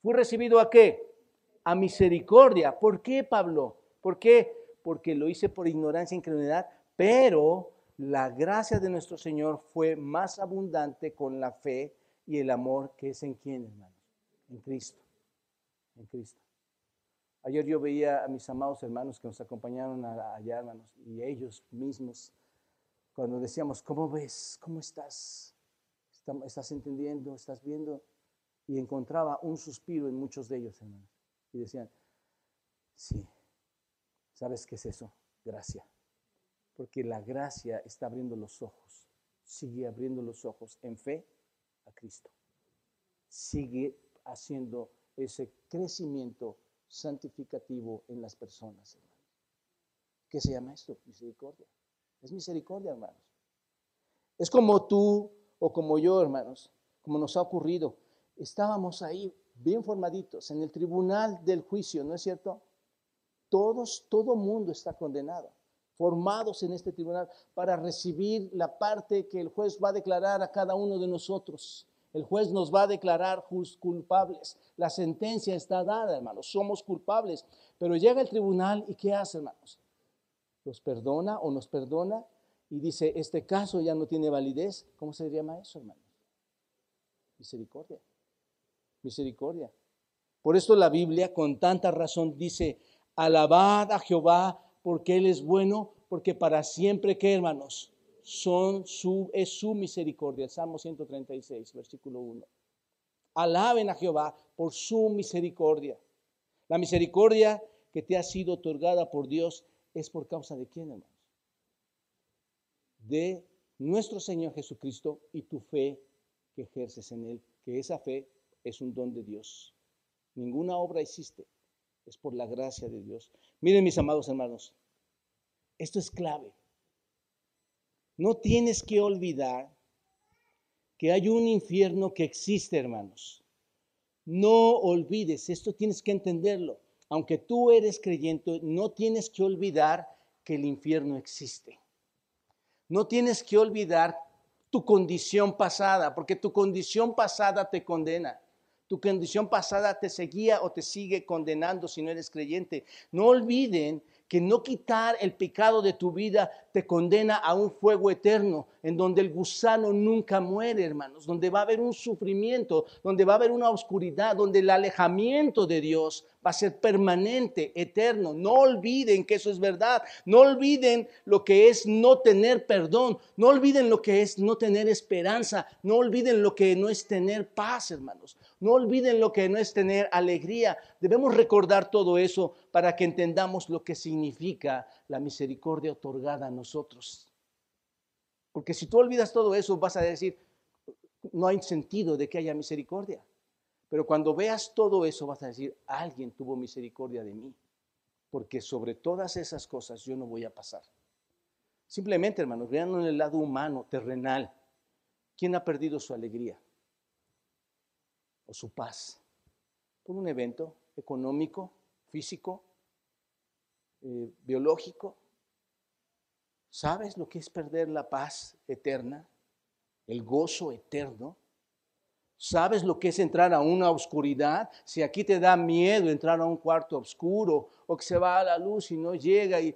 fui recibido a qué? A misericordia. ¿Por qué, Pablo? ¿Por qué? Porque lo hice por ignorancia e incredulidad, pero la gracia de nuestro Señor fue más abundante con la fe y el amor que es en quién, hermanos? En Cristo. En Cristo. Ayer yo veía a mis amados hermanos que nos acompañaron allá, hermanos, y ellos mismos, cuando decíamos, ¿cómo ves? ¿Cómo estás? ¿Estás entendiendo? ¿Estás viendo? Y encontraba un suspiro en muchos de ellos, hermanos. Y decían, sí, ¿sabes qué es eso? Gracia. Porque la gracia está abriendo los ojos, sigue abriendo los ojos en fe a Cristo. Sigue haciendo ese crecimiento santificativo en las personas. ¿Qué se llama esto? Misericordia. Es misericordia, hermanos. Es como tú o como yo, hermanos, como nos ha ocurrido. Estábamos ahí bien formaditos, en el tribunal del juicio, ¿no es cierto? Todos, todo mundo está condenado, formados en este tribunal para recibir la parte que el juez va a declarar a cada uno de nosotros. El juez nos va a declarar culpables. La sentencia está dada, hermanos. Somos culpables. Pero llega el tribunal y ¿qué hace, hermanos? Los perdona o nos perdona y dice, este caso ya no tiene validez. ¿Cómo se llama eso, hermanos? Misericordia. Misericordia. Por esto la Biblia con tanta razón dice, alabad a Jehová porque Él es bueno, porque para siempre, ¿qué hermanos? Son su, es su misericordia. Salmo 136, versículo 1. Alaben a Jehová por su misericordia. La misericordia que te ha sido otorgada por Dios es por causa de quién, hermanos? De nuestro Señor Jesucristo y tu fe que ejerces en Él, que esa fe es un don de Dios. Ninguna obra hiciste, es por la gracia de Dios. Miren mis amados hermanos, esto es clave. No tienes que olvidar que hay un infierno que existe, hermanos. No olvides, esto tienes que entenderlo. Aunque tú eres creyente, no tienes que olvidar que el infierno existe. No tienes que olvidar tu condición pasada, porque tu condición pasada te condena. Tu condición pasada te seguía o te sigue condenando si no eres creyente. No olviden que no quitar el pecado de tu vida te condena a un fuego eterno, en donde el gusano nunca muere, hermanos, donde va a haber un sufrimiento, donde va a haber una oscuridad, donde el alejamiento de Dios va a ser permanente, eterno. No olviden que eso es verdad. No olviden lo que es no tener perdón. No olviden lo que es no tener esperanza. No olviden lo que no es tener paz, hermanos. No olviden lo que no es tener alegría. Debemos recordar todo eso para que entendamos lo que significa la misericordia otorgada a nosotros. Porque si tú olvidas todo eso, vas a decir, no hay sentido de que haya misericordia. Pero cuando veas todo eso, vas a decir, alguien tuvo misericordia de mí. Porque sobre todas esas cosas yo no voy a pasar. Simplemente, hermanos, vean en el lado humano, terrenal. ¿Quién ha perdido su alegría? O su paz. Por un evento económico, físico, eh, biológico. ¿Sabes lo que es perder la paz eterna? El gozo eterno. ¿Sabes lo que es entrar a una oscuridad? Si aquí te da miedo entrar a un cuarto oscuro o que se va a la luz y no llega y,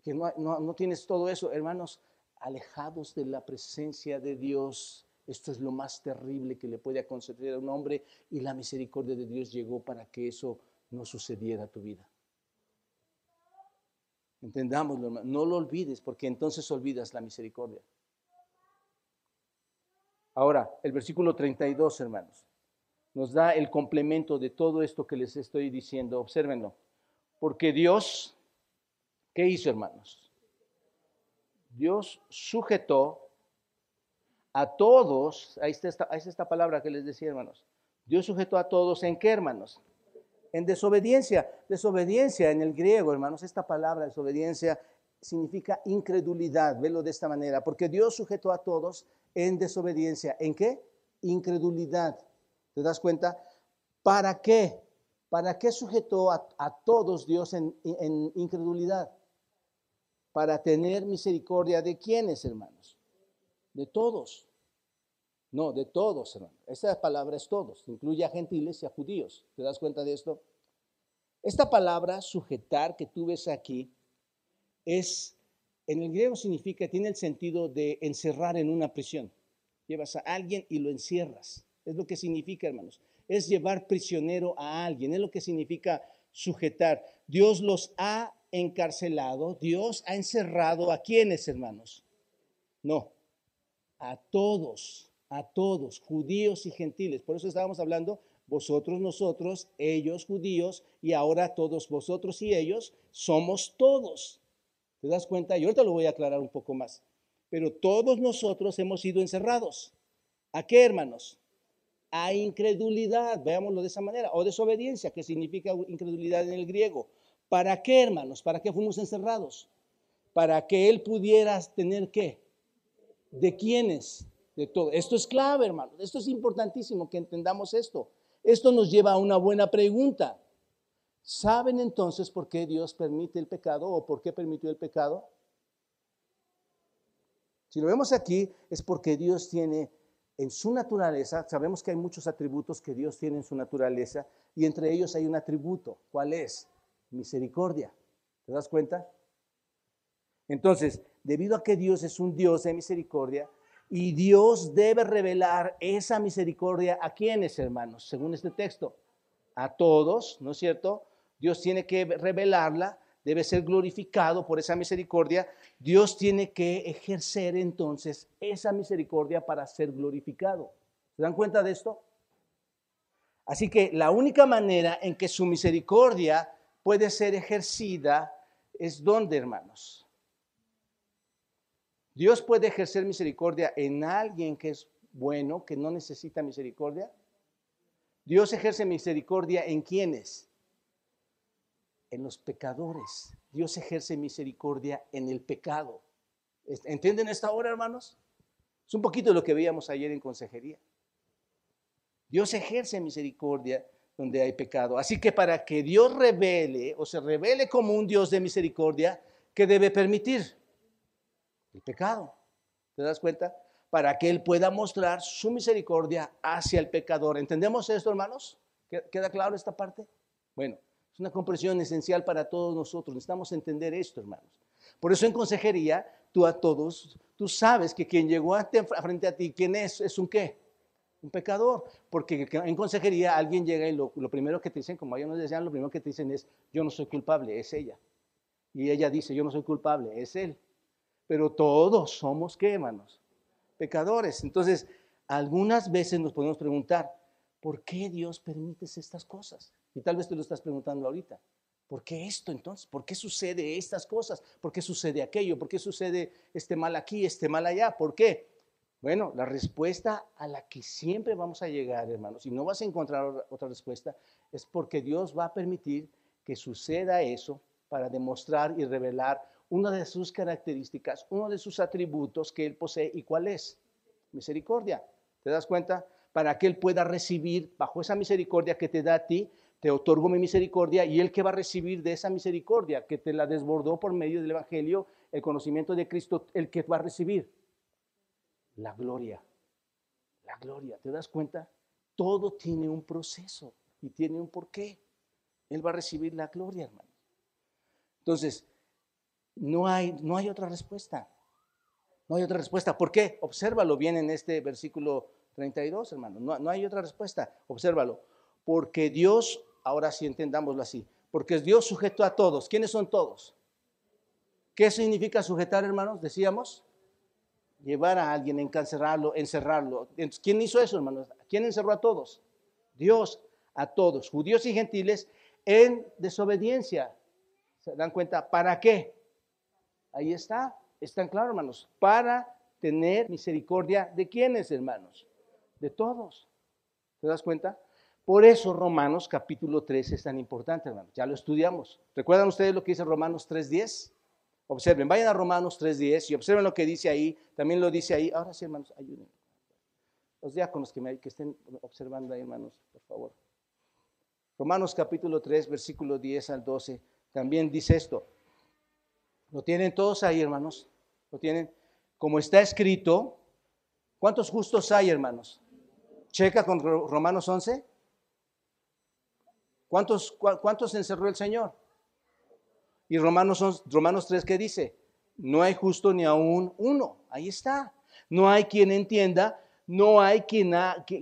que no, tienes todo eso, hermanos, alejados de la presencia de Dios. Esto es lo más terrible que le puede conceder a un hombre y la misericordia de Dios llegó para que eso no sucediera a tu vida. Entendámoslo, no lo olvides, porque entonces olvidas la misericordia. Ahora, el versículo 32, hermanos, nos da el complemento de todo esto que les estoy diciendo. Obsérvenlo. Porque Dios, ¿qué hizo, hermanos? Dios sujetó a todos, ahí está, esta, ahí está esta palabra que les decía, hermanos. Dios sujetó a todos en qué, hermanos? en desobediencia. Desobediencia en el griego, hermanos, esta palabra desobediencia significa incredulidad. Velo de esta manera, porque Dios sujetó a todos en desobediencia. ¿En qué? Incredulidad. ¿Te das cuenta? ¿Para qué? ¿Para qué sujetó a, todos Dios en, incredulidad? Para tener misericordia de quiénes, hermanos? De todos. No, de todos, hermano. Esta palabra es todos, incluye a gentiles y a judíos. ¿Te das cuenta de esto? Esta palabra, sujetar, que tú ves aquí, es, en el griego significa, tiene el sentido de encerrar en una prisión. Llevas a alguien y lo encierras. Es lo que significa, hermanos. Es llevar prisionero a alguien. Es lo que significa sujetar. Dios los ha encarcelado. Dios ha encerrado a quienes, hermanos. No, a todos a todos, judíos y gentiles. Por eso estábamos hablando, vosotros, nosotros, ellos, judíos, y ahora todos vosotros y ellos somos todos. ¿Te das cuenta? Y ahorita lo voy a aclarar un poco más. Pero todos nosotros hemos sido encerrados. ¿A qué, hermanos? A incredulidad, veámoslo de esa manera, o desobediencia, que significa incredulidad en el griego. ¿Para qué, hermanos? ¿Para qué fuimos encerrados? Para que Él pudiera tener qué? ¿De quiénes? todo. Esto es clave, hermano. Esto es importantísimo que entendamos esto. Esto nos lleva a una buena pregunta. ¿Saben entonces por qué Dios permite el pecado o por qué permitió el pecado? Si lo vemos aquí, es porque Dios tiene en su naturaleza, sabemos que hay muchos atributos que Dios tiene en su naturaleza, y entre ellos hay un atributo. ¿Cuál es? Misericordia. ¿Te das cuenta? Entonces, debido a que Dios es un Dios de misericordia, y Dios debe revelar esa misericordia a quienes, hermanos, según este texto, a todos, ¿no es cierto? Dios tiene que revelarla debe ser glorificado por esa misericordia, Dios tiene que ejercer entonces esa misericordia para ser glorificado. ¿Se dan cuenta de esto? Así que la única manera en que su misericordia puede ser ejercida es donde, hermanos. Dios puede ejercer misericordia en alguien que es bueno, que no necesita misericordia. Dios ejerce misericordia en quienes? En los pecadores. Dios ejerce misericordia en el pecado. ¿Entienden esta hora, hermanos? Es un poquito lo que veíamos ayer en consejería. Dios ejerce misericordia donde hay pecado. Así que para que Dios revele o se revele como un Dios de misericordia, ¿qué debe permitir? El pecado. ¿Te das cuenta? Para que Él pueda mostrar su misericordia hacia el pecador. ¿Entendemos esto, hermanos? ¿Queda claro esta parte? Bueno, una comprensión esencial para todos nosotros. Necesitamos entender esto, hermanos. Por eso en consejería, tú a todos, tú sabes que quien llegó frente a ti, ¿quién es? ¿Es un qué? Un pecador. Porque en consejería alguien llega y lo, primero que te dicen, como ellos nos decían, lo primero que te dicen es, yo no soy culpable, es ella. Y ella dice, yo no soy culpable, es él. Pero todos somos qué, hermanos? Pecadores. Entonces, algunas veces nos podemos preguntar, ¿por qué Dios permite estas cosas? Y tal vez te lo estás preguntando ahorita. ¿Por qué esto entonces? ¿Por qué sucede estas cosas? ¿Por qué sucede aquello? ¿Por qué sucede este mal aquí, este mal allá? ¿Por qué? Bueno, la respuesta a la que siempre vamos a llegar, hermanos, y no vas a encontrar otra respuesta, es porque Dios va a permitir que suceda eso para demostrar y revelar una de sus características, uno de sus atributos que Él posee. ¿Y cuál es? Misericordia. ¿Te das cuenta? Para que Él pueda recibir bajo esa misericordia que te da a ti, te otorgo mi misericordia y el que va a recibir de esa misericordia que te la desbordó por medio del Evangelio, el conocimiento de Cristo, el que va a recibir la gloria. La gloria, ¿te das cuenta? Todo tiene un proceso y tiene un porqué. Él va a recibir la gloria, hermano. Entonces, no hay, no hay otra respuesta. No hay otra respuesta. ¿Por qué? Obsérvalo bien en este versículo 32, hermano. No, no hay otra respuesta. Obsérvalo. Porque Dios Ahora sí entendámoslo así. Porque Dios sujetó a todos. ¿Quiénes son todos? ¿Qué significa sujetar, hermanos? Decíamos, llevar a alguien, encarcelarlo, encerrarlo. ¿Quién hizo eso, hermanos? ¿Quién encerró a todos? Dios a todos, judíos y gentiles, en desobediencia. ¿Se dan cuenta? ¿Para qué? Ahí está. Están claros, hermanos. Para tener misericordia de quiénes, hermanos? De todos. ¿Te das cuenta? Por eso Romanos capítulo 3 es tan importante, hermanos. Ya lo estudiamos. ¿Recuerdan ustedes lo que dice Romanos 3.10? Observen, vayan a Romanos 3.10 y observen lo que dice ahí. También lo dice ahí. Ahora sí, hermanos, ayuden. Los diáconos que, me, que estén observando ahí, hermanos, por favor. Romanos capítulo 3, versículo 10 al 12, también dice esto. ¿Lo tienen todos ahí, hermanos? ¿Lo tienen? Como está escrito, ¿cuántos justos hay, hermanos? Checa con Romanos 11. ¿Cuántos, cuántos encerró el Señor? Y Romanos, Romanos 3, ¿qué dice? No hay justo ni aún uno. Ahí está. No hay quien entienda, no hay quien,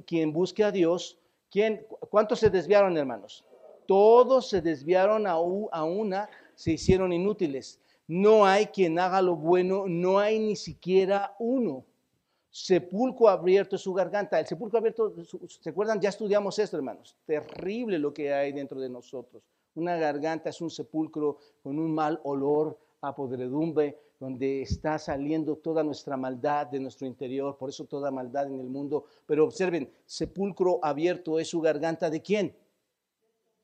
quien busque a Dios. ¿Quién, ¿Cuántos se desviaron, hermanos? Todos se desviaron a, a una, se hicieron inútiles. No hay quien haga lo bueno, no hay ni siquiera uno sepulcro abierto es su garganta. El sepulcro abierto, ¿se acuerdan? Ya estudiamos esto, hermanos. Terrible lo que hay dentro de nosotros. Una garganta es un sepulcro con un mal olor a podredumbre, donde está saliendo toda nuestra maldad de nuestro interior, por eso toda maldad en el mundo. Pero observen, sepulcro abierto es su garganta de quién?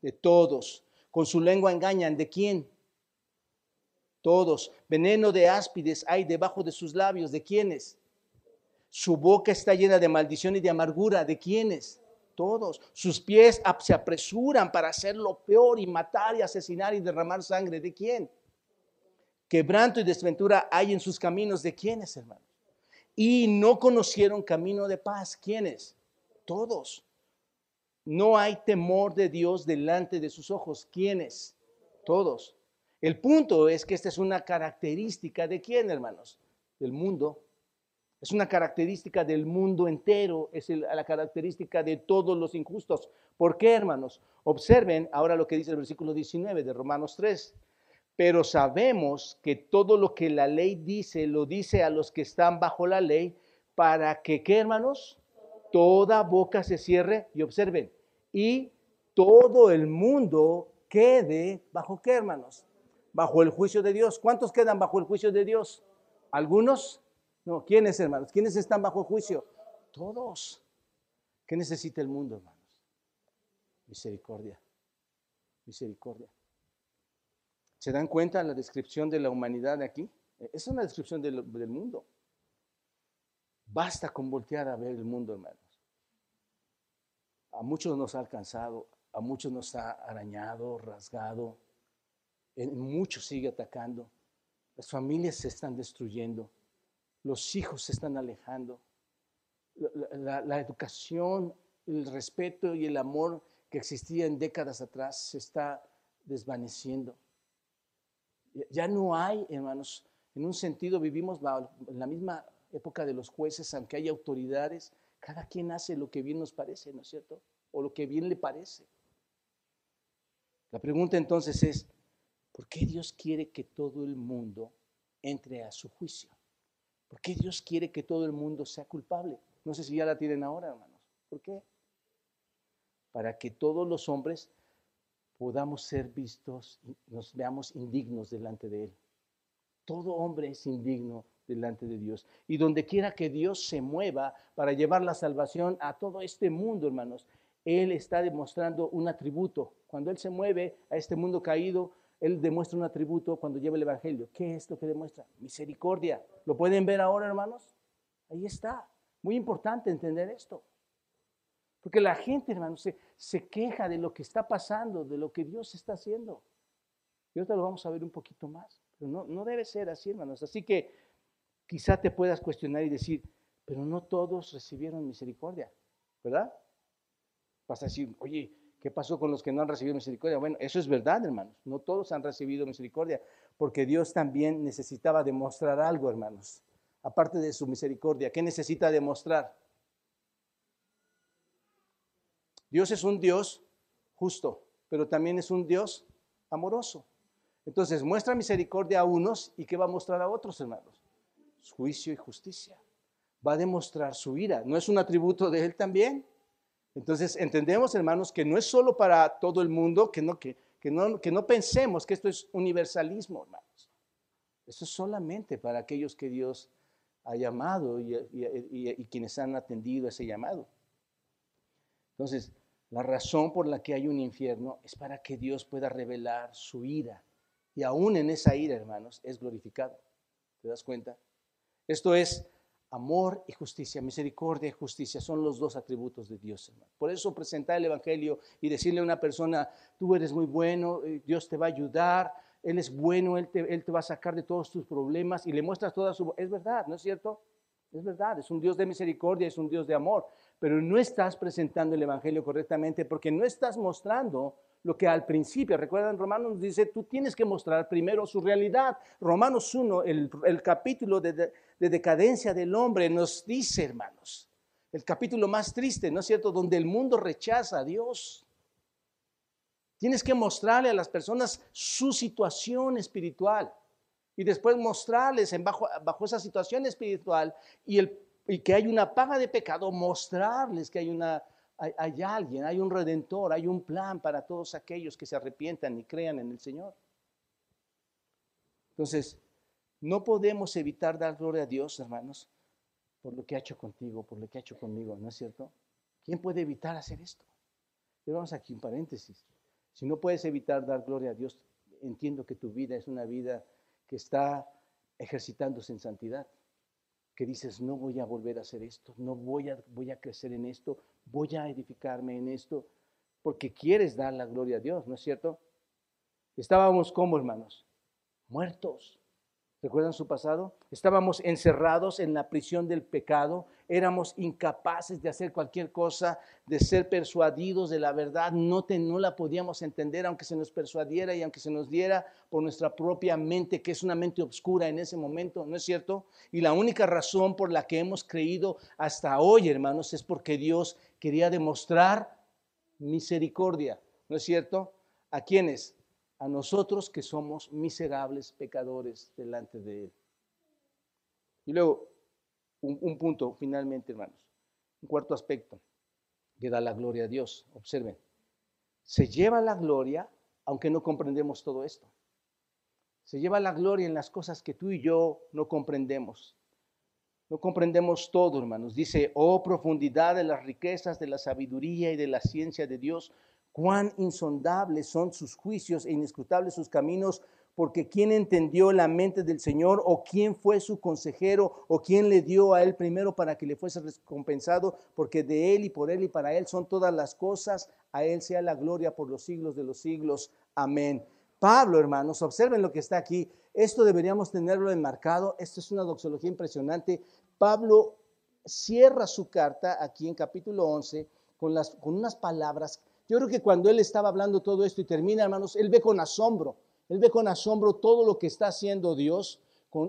De todos. Con su lengua engañan, ¿de quién? Todos. Veneno de áspides hay debajo de sus labios, ¿de quiénes? Su boca está llena de maldición y de amargura. ¿De quiénes? Todos. Sus pies se apresuran para hacer lo peor y matar y asesinar y derramar sangre. ¿De quién? Quebranto y desventura hay en sus caminos. ¿De quiénes, hermanos? Y no conocieron camino de paz. ¿Quiénes? Todos. No hay temor de Dios delante de sus ojos. ¿Quiénes? Todos. El punto es que esta es una característica de quién, hermanos? Del mundo. Es una característica del mundo entero, es la característica de todos los injustos. ¿Por qué, hermanos? Observen ahora lo que dice el versículo 19 de Romanos 3. Pero sabemos que todo lo que la ley dice, lo dice a los que están bajo la ley, para que, ¿qué, hermanos? Toda boca se cierre y observen. Y todo el mundo quede bajo qué, hermanos? Bajo el juicio de Dios. ¿Cuántos quedan bajo el juicio de Dios? ¿Algunos? No, ¿quiénes, hermanos? ¿Quiénes están bajo juicio? Todos. ¿Qué necesita el mundo, hermanos? Misericordia. Misericordia. ¿Se dan cuenta la descripción de la humanidad aquí? Es una descripción del, del mundo. Basta con voltear a ver el mundo, hermanos. A muchos nos ha alcanzado, a muchos nos ha arañado, rasgado, en muchos sigue atacando. Las familias se están destruyendo, los hijos se están alejando, la, educación, el respeto y el amor que existía en décadas atrás se está desvaneciendo. Ya no hay, hermanos, en un sentido vivimos en la misma época de los jueces, aunque hay autoridades, cada quien hace lo que bien nos parece, ¿no es cierto? O lo que bien le parece. La pregunta entonces es, ¿por qué Dios quiere que todo el mundo entre a su juicio? ¿Por qué Dios quiere que todo el mundo sea culpable? No sé si ya la tienen ahora, hermanos. ¿Por qué? Para que todos los hombres podamos ser vistos, nos veamos indignos delante de Él. Todo hombre es indigno delante de Dios. Y donde quiera que Dios se mueva para llevar la salvación a todo este mundo, hermanos, Él está demostrando un atributo. Cuando Él se mueve a este mundo caído, Él demuestra un atributo cuando lleva el Evangelio. ¿Qué es lo que demuestra? Misericordia. ¿Lo pueden ver ahora, hermanos? Ahí está. Muy importante entender esto. Porque la gente, hermanos, se, queja de lo que está pasando, de lo que Dios está haciendo. Y ahorita lo vamos a ver un poquito más. Pero no, no debe ser así, hermanos. Así que quizá te puedas cuestionar y decir, pero no todos recibieron misericordia, ¿verdad? Vas a decir, oye, ¿qué pasó con los que no han recibido misericordia? Bueno, eso es verdad, hermanos. No todos han recibido misericordia, porque Dios también necesitaba demostrar algo, hermanos. Aparte de su misericordia, ¿qué necesita demostrar? Dios es un Dios justo, pero también es un Dios amoroso. Entonces, muestra misericordia a unos y ¿qué va a mostrar a otros, hermanos? juicio y justicia. Va a demostrar su ira. ¿No es un atributo de Él también? Entonces entendemos, hermanos, que no es solo para todo el mundo, que no, que, no, que no pensemos que esto es universalismo, hermanos. Esto es solamente para aquellos que Dios ha llamado y, y quienes han atendido ese llamado. Entonces, la razón por la que hay un infierno es para que Dios pueda revelar su ira. Y aún en esa ira, hermanos, es glorificado. ¿Te das cuenta? Esto es amor y justicia, misericordia y justicia son los dos atributos de Dios, hermano. Por eso presentar el Evangelio y decirle a una persona, tú eres muy bueno, eh, Dios te va a ayudar, Él es bueno, Él te, va a sacar de todos tus problemas y le muestras toda su... Es verdad, ¿no es cierto? Es verdad, es un Dios de misericordia, es un Dios de amor, pero no estás presentando el Evangelio correctamente porque no estás mostrando lo que al principio, recuerdan, Romanos dice, tú tienes que mostrar primero su realidad. Romanos 1, el, capítulo de, de, decadencia del hombre nos dice, hermanos, el capítulo más triste, ¿no es cierto?, donde el mundo rechaza a Dios. Tienes que mostrarle a las personas su situación espiritual y después mostrarles bajo, bajo esa situación espiritual y, el, y que hay una paga de pecado, mostrarles que hay una hay, alguien, hay un redentor, hay un plan para todos aquellos que se arrepientan y crean en el Señor. Entonces, no podemos evitar dar gloria a Dios, hermanos, por lo que ha hecho contigo, por lo que ha hecho conmigo, ¿no es cierto? ¿Quién puede evitar hacer esto? Y vamos aquí un paréntesis. Si no puedes evitar dar gloria a Dios, entiendo que tu vida es una vida que está ejercitándose en santidad. que dices, no voy a volver a hacer esto, no voy a, voy a crecer en esto, voy a edificarme en esto, porque quieres dar la gloria a Dios, ¿no es cierto? Estábamos como hermanos, muertos. ¿Recuerdan su pasado? Estábamos encerrados en la prisión del pecado, éramos incapaces de hacer cualquier cosa, de ser persuadidos de la verdad, no, la podíamos entender aunque se nos persuadiera y aunque se nos diera por nuestra propia mente, que es una mente oscura en ese momento, ¿no es cierto? Y la única razón por la que hemos creído hasta hoy, hermanos, es porque Dios quería demostrar misericordia, ¿no es cierto? ¿A quiénes? A nosotros que somos miserables pecadores delante de Él. Y luego, un, punto finalmente, hermanos, un cuarto aspecto que da la gloria a Dios. Observen, se lleva la gloria aunque no comprendemos todo esto. Se lleva la gloria en las cosas que tú y yo no comprendemos. No comprendemos todo, hermanos. Dice, oh profundidad de las riquezas, de la sabiduría y de la ciencia de Dios, Cuán insondables son sus juicios e inescrutables sus caminos, porque ¿quién entendió la mente del Señor o quién fue su consejero o quién le dio a él primero para que le fuese recompensado? Porque de él y por él y para él son todas las cosas, a él sea la gloria por los siglos de los siglos. Amén. Pablo, hermanos, observen lo que está aquí. Esto deberíamos tenerlo enmarcado. Esto es una doxología impresionante. Pablo cierra su carta aquí en capítulo 11 con, con unas palabras yo creo que cuando él estaba hablando todo esto y termina, hermanos, él ve con asombro, él ve con asombro todo lo que está haciendo Dios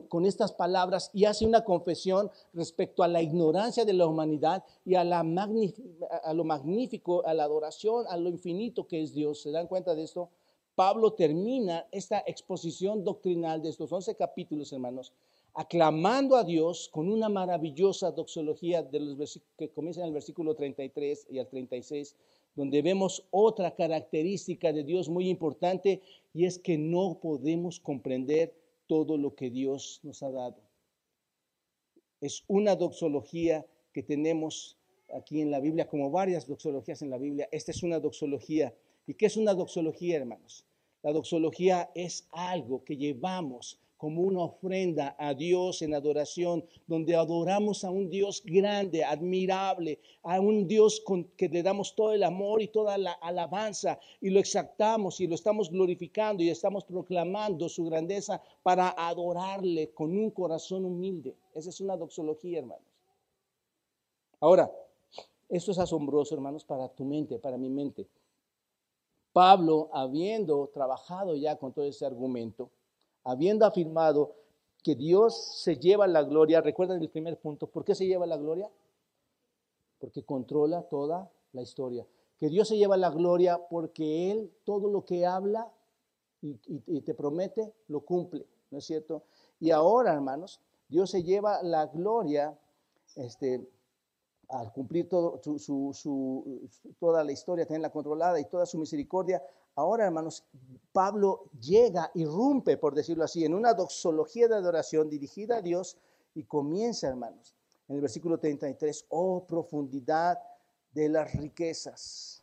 con, estas palabras y hace una confesión respecto a la ignorancia de la humanidad y a, lo magnífico, a la adoración, a lo infinito que es Dios. ¿Se dan cuenta de esto? Pablo termina esta exposición doctrinal de estos 11 capítulos, hermanos, aclamando a Dios con una maravillosa doxología de los que comienza en el versículo 33 y al 36, donde vemos otra característica de Dios muy importante y es que no podemos comprender todo lo que Dios nos ha dado. Es una doxología que tenemos aquí en la Biblia, como varias doxologías en la Biblia. Esta es una doxología. ¿Y qué es una doxología, hermanos? La doxología es algo que llevamos como una ofrenda a Dios en adoración, donde adoramos a un Dios grande, admirable, a un Dios con, que le damos todo el amor y toda la alabanza y lo exaltamos y lo estamos glorificando y estamos proclamando su grandeza para adorarle con un corazón humilde. Esa es una doxología, hermanos. Ahora, esto es asombroso, hermanos, para tu mente, para mi mente. Pablo, habiendo trabajado ya con todo ese argumento, habiendo afirmado que Dios se lleva la gloria, recuerden el primer punto, ¿por qué se lleva la gloria? Porque controla toda la historia. Que Dios se lleva la gloria porque Él todo lo que habla y, te promete, lo cumple, ¿no es cierto? Y ahora, hermanos, Dios se lleva la gloria este, al cumplir su, toda la historia, tenerla controlada y toda su misericordia. Ahora, hermanos, Pablo llega, irrumpe, por decirlo así, en una doxología de adoración dirigida a Dios y comienza, hermanos, en el versículo 33, oh profundidad de las riquezas,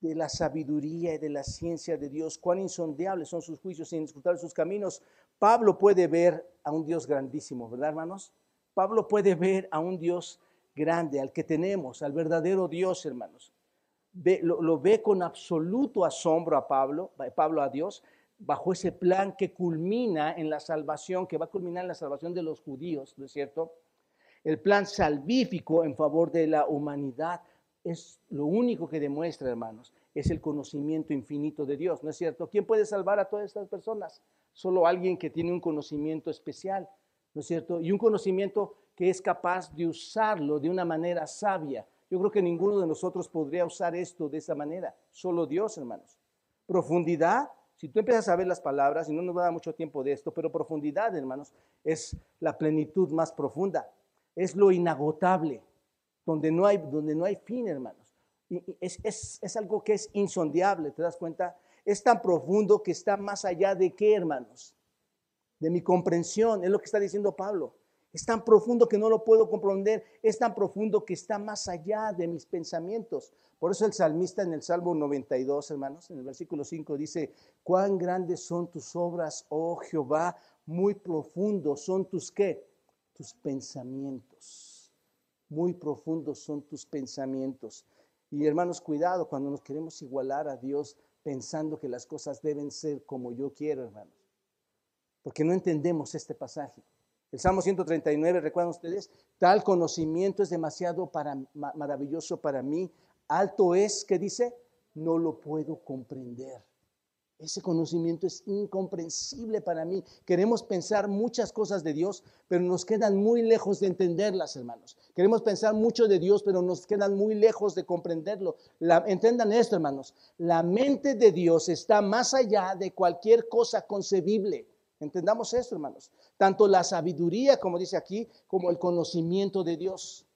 de la sabiduría y de la ciencia de Dios, cuán insondeables son sus juicios indiscutables sus caminos. Pablo puede ver a un Dios grandísimo, ¿verdad, hermanos? Pablo puede ver a un Dios grande, al que tenemos, al verdadero Dios, hermanos. Lo, ve con absoluto asombro a Pablo, Pablo a Dios, bajo ese plan que culmina en la salvación, que va a culminar en la salvación de los judíos, ¿no es cierto? El plan salvífico en favor de la humanidad es lo único que demuestra, hermanos, es el conocimiento infinito de Dios, ¿no es cierto? ¿Quién puede salvar a todas estas personas? Solo alguien que tiene un conocimiento especial, ¿no es cierto? Y un conocimiento que es capaz de usarlo de una manera sabia. Yo creo que ninguno de nosotros podría usar esto de esa manera, solo Dios, hermanos. Profundidad, si tú empiezas a ver las palabras, y no nos va a dar mucho tiempo de esto, pero profundidad, hermanos, es la plenitud más profunda, es lo inagotable, donde no hay, donde no hay fin, hermanos. Es, es, es algo que es insondeable, ¿te das cuenta? Es tan profundo que está más allá de qué, hermanos? De mi comprensión, es lo que está diciendo Pablo. Es tan profundo que no lo puedo comprender. Es tan profundo que está más allá de mis pensamientos. Por eso el salmista en el Salmo 92, hermanos, en el versículo 5 dice, cuán grandes son tus obras, oh Jehová, muy profundos son tus qué? tus pensamientos. Muy profundos son tus pensamientos. Y hermanos, cuidado cuando nos queremos igualar a Dios pensando que las cosas deben ser como yo quiero, hermanos. Porque no entendemos este pasaje. El Salmo 139, recuerdan ustedes, tal conocimiento es demasiado para, maravilloso para mí. Alto es, que dice, no lo puedo comprender. Ese conocimiento es incomprensible para mí. Queremos pensar muchas cosas de Dios, pero nos quedan muy lejos de entenderlas, hermanos. Queremos pensar mucho de Dios, pero nos quedan muy lejos de comprenderlo. entendan esto, hermanos. La mente de Dios está más allá de cualquier cosa concebible. Entendamos esto, hermanos. Tanto la sabiduría, como dice aquí, como el conocimiento de Dios.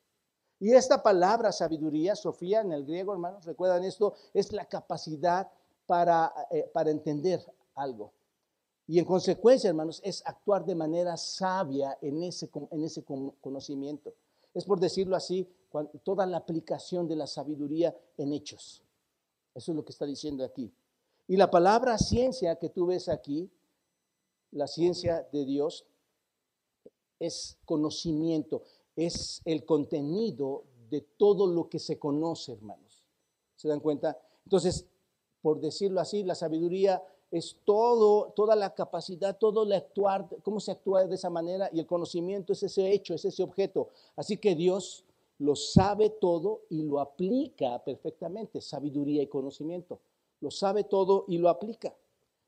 Y esta palabra sabiduría, Sofía, en el griego, hermanos, recuerdan esto, es la capacidad para, eh, para entender algo. Y en consecuencia, hermanos, es actuar de manera sabia en ese, en ese conocimiento. Es por decirlo así, toda la aplicación de la sabiduría en hechos. Eso es lo que está diciendo aquí. Y la palabra ciencia que tú ves aquí, la ciencia de Dios, es conocimiento, es el contenido de todo lo que se conoce, hermanos. ¿Se dan cuenta? Entonces, por decirlo así, la sabiduría es todo, toda la capacidad, todo el actuar, cómo se actúa de esa manera y el conocimiento es ese hecho, es ese objeto. Así que Dios lo sabe todo y lo aplica perfectamente, sabiduría y conocimiento. Lo sabe todo y lo aplica.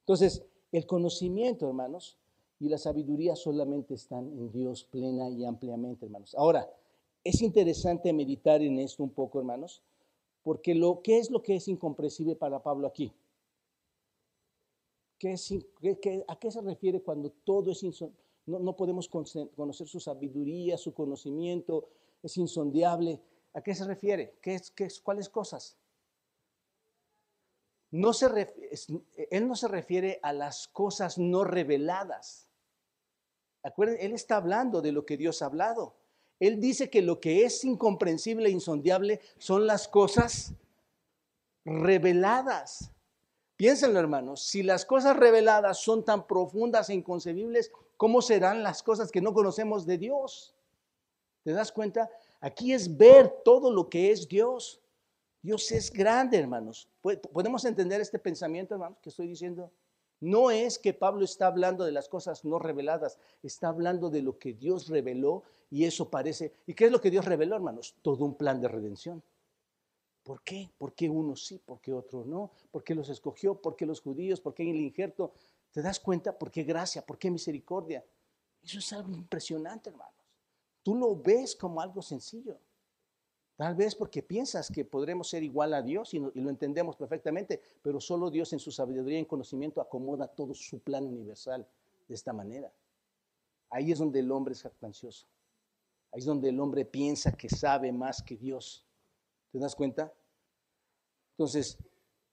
Entonces, el conocimiento, hermanos, y la sabiduría solamente están en Dios plena y ampliamente, hermanos. Ahora, es interesante meditar en esto un poco, hermanos, porque lo, ¿qué es lo que es incomprensible para Pablo aquí? ¿Qué es, ¿A qué se refiere cuando todo es no, no podemos conocer su sabiduría, su conocimiento, es insondiable? ¿A qué se refiere? ¿Qué es, qué es, ¿Cuáles cosas? No se él no se refiere a las cosas no reveladas. Acuérdense, él está hablando de lo que Dios ha hablado. Él dice que lo que es incomprensible e insondiable son las cosas reveladas. Piénsenlo, hermanos, si las cosas reveladas son tan profundas e inconcebibles, ¿cómo serán las cosas que no conocemos de Dios? ¿Te das cuenta? Aquí es ver todo lo que es Dios. Dios es grande, hermanos. ¿Podemos entender este pensamiento, hermanos, que estoy diciendo? No es que Pablo está hablando de las cosas no reveladas, está hablando de lo que Dios reveló y eso parece. ¿Y qué es lo que Dios reveló, hermanos? Todo un plan de redención. ¿Por qué? ¿Por qué unos sí, por qué otros no? ¿Por qué los escogió? ¿Por qué los judíos? ¿Por qué el injerto? ¿Te das cuenta? ¿Por qué gracia? ¿Por qué misericordia? Eso es algo impresionante, hermanos. Tú lo ves como algo sencillo. Tal vez porque piensas que podremos ser igual a Dios y, lo entendemos perfectamente, pero solo Dios en su sabiduría y conocimiento acomoda todo su plan universal de esta manera. Ahí es donde el hombre es jactancioso. Ahí es donde el hombre piensa que sabe más que Dios. ¿Te das cuenta? Entonces,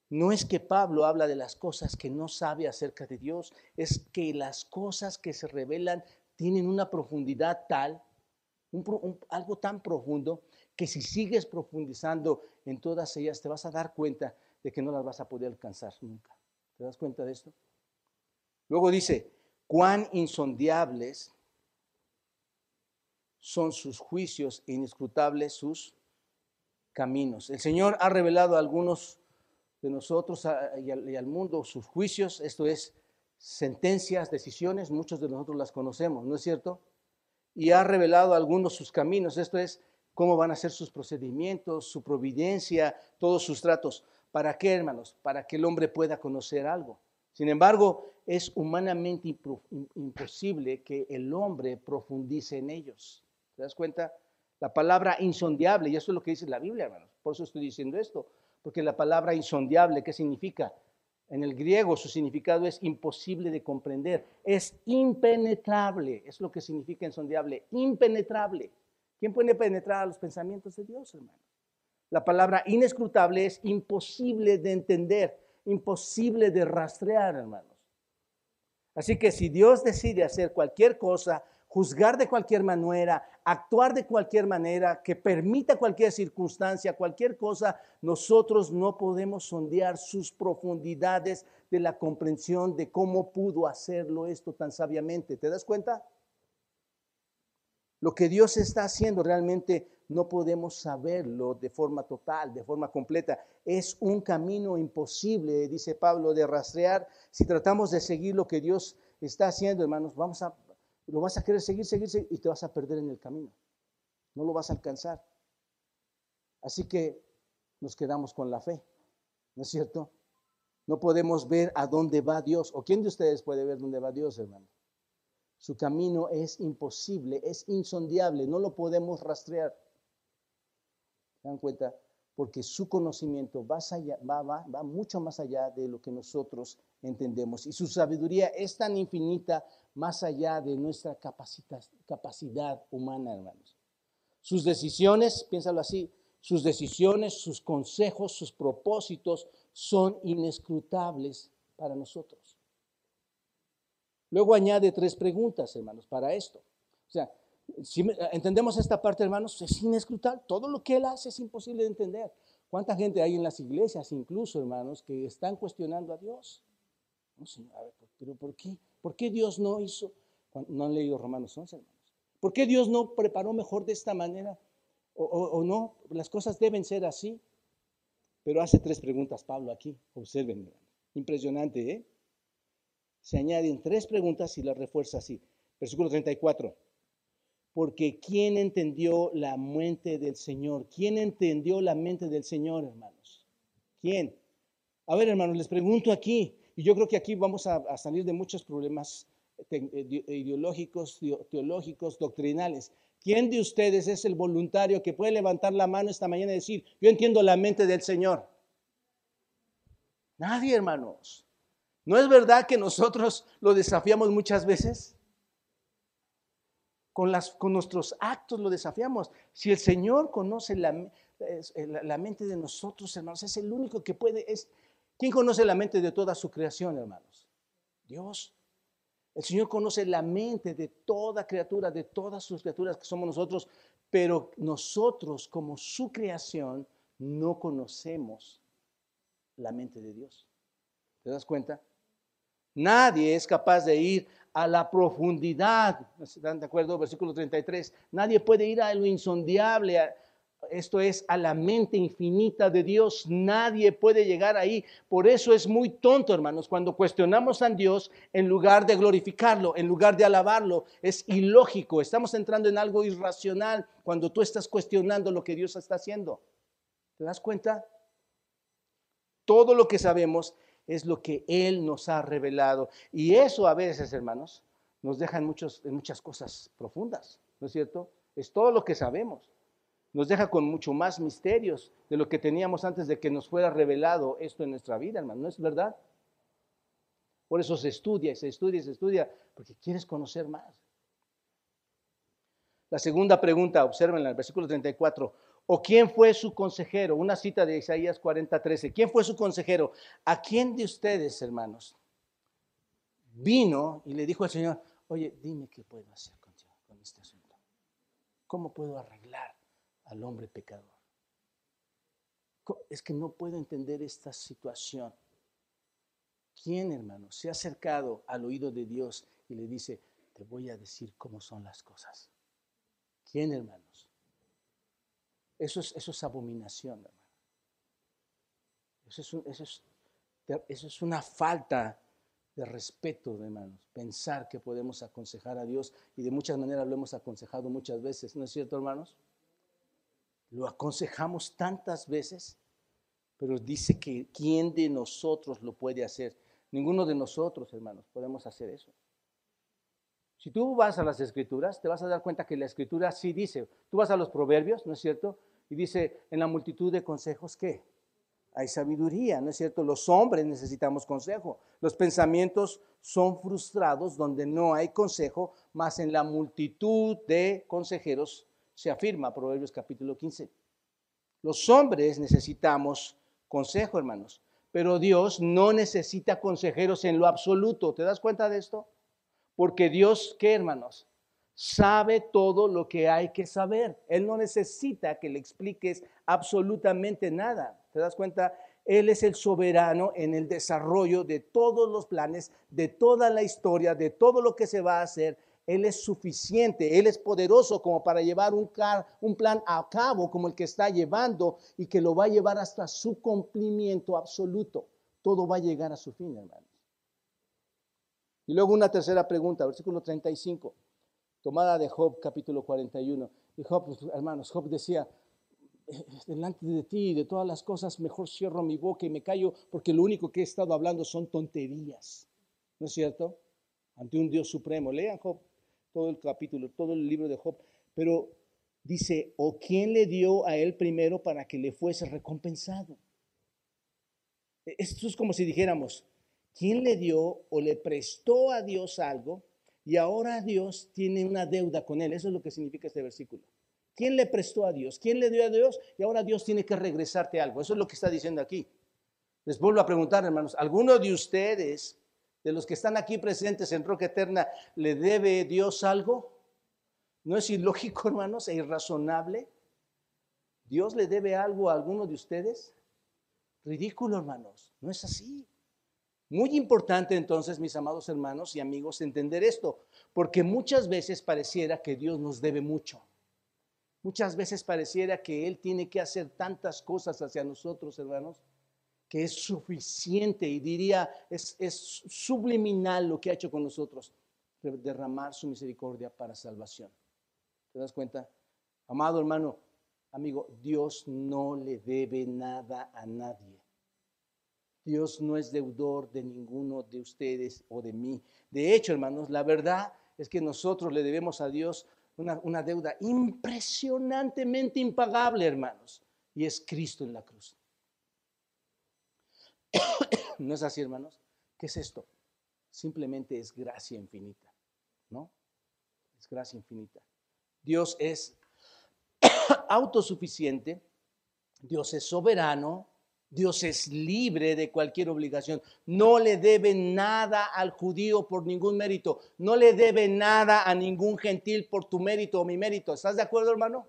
no es que Pablo habla de las cosas que no sabe acerca de Dios, es que las cosas que se revelan tienen una profundidad tal, algo tan profundo, que si sigues profundizando en todas ellas, te vas a dar cuenta de que no las vas a poder alcanzar nunca. ¿Te das cuenta de esto? Luego dice, cuán insondiables son sus juicios e inescrutables sus caminos. El Señor ha revelado a algunos de nosotros y al, mundo sus juicios, esto es, sentencias, decisiones, muchos de nosotros las conocemos, ¿no es cierto? Y ha revelado a algunos sus caminos, esto es, cómo van a ser sus procedimientos, su providencia, todos sus tratos. ¿Para qué, hermanos? Para que el hombre pueda conocer algo. Sin embargo, es humanamente imposible que el hombre profundice en ellos. ¿Te das cuenta? La palabra insondiable, y eso es lo que dice la Biblia, hermanos. Por eso estoy diciendo esto. Porque la palabra insondiable, ¿qué significa? En el griego su significado es imposible de comprender, es impenetrable, es lo que significa insondiable, impenetrable. ¿Quién puede penetrar a los pensamientos de Dios, hermano? La palabra inescrutable es imposible de entender, imposible de rastrear, hermanos. Así que si Dios decide hacer cualquier cosa, juzgar de cualquier manera, actuar de cualquier manera, que permita cualquier circunstancia, cualquier cosa, nosotros no podemos sondear sus profundidades de la comprensión de cómo pudo hacerlo esto tan sabiamente. ¿Te das cuenta? Lo que Dios está haciendo realmente no podemos saberlo de forma total, de forma completa. Es un camino imposible, dice Pablo, de rastrear. Si tratamos de seguir lo que Dios está haciendo, hermanos, vamos a, lo vas a querer seguir, seguir, seguir y te vas a perder en el camino. No lo vas a alcanzar. Así que nos quedamos con la fe, ¿no es cierto? No podemos ver a dónde va Dios. ¿O quién de ustedes puede ver dónde va Dios, hermano? Su camino es imposible, es insondiable, no lo podemos rastrear. ¿Se dan cuenta? Porque su conocimiento va, mucho más allá de lo que nosotros entendemos. Y su sabiduría es tan infinita más allá de nuestra capacidad humana, hermanos. Sus decisiones, piénsalo así, sus decisiones, sus consejos, sus propósitos son inescrutables para nosotros. Luego añade tres preguntas, hermanos, para esto. O sea, si entendemos esta parte, hermanos, es inescrutable. Todo lo que Él hace es imposible de entender. ¿Cuánta gente hay en las iglesias, incluso, hermanos, que están cuestionando a Dios? No sé, a ver, pero ¿por qué? ¿Por qué Dios no hizo? No han leído Romanos 11, hermanos. ¿Por qué Dios no preparó mejor de esta manera? O, o no, las cosas deben ser así. Pero hace tres preguntas Pablo aquí. Observen, impresionante, ¿eh? Se añaden tres preguntas y las refuerza así. Versículo 34 porque ¿quién entendió la mente del Señor? ¿Quién entendió la mente del Señor, hermanos? ¿Quién? A ver, hermanos, les pregunto aquí, y yo creo que aquí vamos a, salir de muchos problemas eh, ideológicos, teológicos, doctrinales. ¿Quién de ustedes es el voluntario que puede levantar la mano esta mañana y decir, yo entiendo la mente del Señor? Nadie, hermanos. ¿No es verdad que nosotros lo desafiamos muchas veces? Con, con nuestros actos lo desafiamos. Si el Señor conoce la, la, mente de nosotros, hermanos, es el único que puede. Es, ¿Quién conoce la mente de toda su creación, hermanos? Dios. El Señor conoce la mente de toda criatura, de todas sus criaturas que somos nosotros, pero nosotros como su creación no conocemos la mente de Dios. ¿Te das cuenta? Nadie es capaz de ir a la profundidad. ¿Están de acuerdo? Versículo 33. Nadie puede ir a lo insondiable, esto es a la mente infinita de Dios. Nadie puede llegar ahí. Por eso es muy tonto, hermanos, cuando cuestionamos a Dios en lugar de glorificarlo, en lugar de alabarlo. Es ilógico. Estamos entrando en algo irracional cuando tú estás cuestionando lo que Dios está haciendo. ¿Te das cuenta? Todo lo que sabemos es lo que Él nos ha revelado. Y eso a veces, hermanos, nos deja en, muchas cosas profundas, ¿no es cierto? Es todo lo que sabemos. Nos deja con mucho más misterios de lo que teníamos antes de que nos fuera revelado esto en nuestra vida, hermano. ¿No es verdad? Por eso se estudia, se estudia, se estudia, porque quieres conocer más. La segunda pregunta, observen en el versículo 34. ¿O quién fue su consejero? Una cita de Isaías 40, 13. ¿Quién fue su consejero? ¿A quién de ustedes, hermanos, vino y le dijo al Señor, oye, dime qué puedo hacer con, con este asunto? ¿Cómo puedo arreglar al hombre pecador? Es que no puedo entender esta situación. ¿Quién, hermano, se ha acercado al oído de Dios y le dice, te voy a decir cómo son las cosas? ¿Quién, hermanos? Eso es, eso es abominación, hermano. Eso es, eso, es, una falta de respeto, hermanos. Pensar que podemos aconsejar a Dios y de muchas maneras lo hemos aconsejado muchas veces, ¿no es cierto, hermanos? Lo aconsejamos tantas veces, pero dice que ¿quién de nosotros lo puede hacer? Ninguno de nosotros, hermanos, podemos hacer eso. Si tú vas a las escrituras, te vas a dar cuenta que la escritura sí dice, tú vas a los proverbios, ¿no es cierto? Y dice, en la multitud de consejos, ¿qué? Hay sabiduría, ¿no es cierto? Los hombres necesitamos consejo. Los pensamientos son frustrados donde no hay consejo, más en la multitud de consejeros se afirma, Proverbios capítulo 15. Los hombres necesitamos consejo, hermanos, pero Dios no necesita consejeros en lo absoluto. ¿Te das cuenta de esto? Porque Dios, ¿qué, hermanos? Sabe todo lo que hay que saber. Él no necesita que le expliques absolutamente nada. ¿Te das cuenta? Él es el soberano en el desarrollo de todos los planes, de toda la historia, de todo lo que se va a hacer. Él es suficiente, Él es poderoso como para llevar un, un plan a cabo como el que está llevando y que lo va a llevar hasta su cumplimiento absoluto. Todo va a llegar a su fin, hermanos. Y luego una tercera pregunta, versículo 35, tomada de Job, capítulo 41. Y Job, pues, hermanos, Job decía, eh, delante de ti y de todas las cosas, mejor cierro mi boca y me callo, porque lo único que he estado hablando son tonterías. ¿No es cierto? Ante un Dios supremo. Lean Job, todo el capítulo, todo el libro de Job. Pero dice, ¿o quién le dio a él primero para que le fuese recompensado? E, esto es como si dijéramos, ¿quién le dio o le prestó a Dios algo y ahora Dios tiene una deuda con él? Eso es lo que significa este versículo. ¿Quién le prestó a Dios? ¿Quién le dio a Dios? Y ahora Dios tiene que regresarte algo. Eso es lo que está diciendo aquí. Les vuelvo a preguntar, hermanos, ¿alguno de ustedes, de los que están aquí presentes en Roca Eterna, le debe Dios algo? ¿No es ilógico, [laughs] hermanos, e irrazonable? ¿Dios le debe algo a alguno de ustedes? Ridículo, hermanos. No es así. Muy importante entonces, mis amados hermanos y amigos, entender esto, porque muchas veces pareciera que Dios nos debe mucho. Muchas veces pareciera que Él tiene que hacer tantas cosas hacia nosotros, hermanos, que es suficiente y diría, es, subliminal lo que ha hecho con nosotros, derramar su misericordia para salvación. ¿Te das cuenta? Amado hermano, amigo, Dios no le debe nada a nadie. Dios no es deudor de ninguno de ustedes o de mí. De hecho, hermanos, la verdad es que nosotros le debemos a Dios una, deuda impresionantemente impagable, hermanos, y es Cristo en la cruz. [coughs] ¿No es así, hermanos? ¿Qué es esto? Simplemente es gracia infinita, ¿no? Es gracia infinita. Dios es [coughs] autosuficiente, Dios es soberano, Dios es libre de cualquier obligación. No le debe nada al judío por ningún mérito. No le debe nada a ningún gentil por tu mérito o mi mérito. ¿Estás de acuerdo, hermano?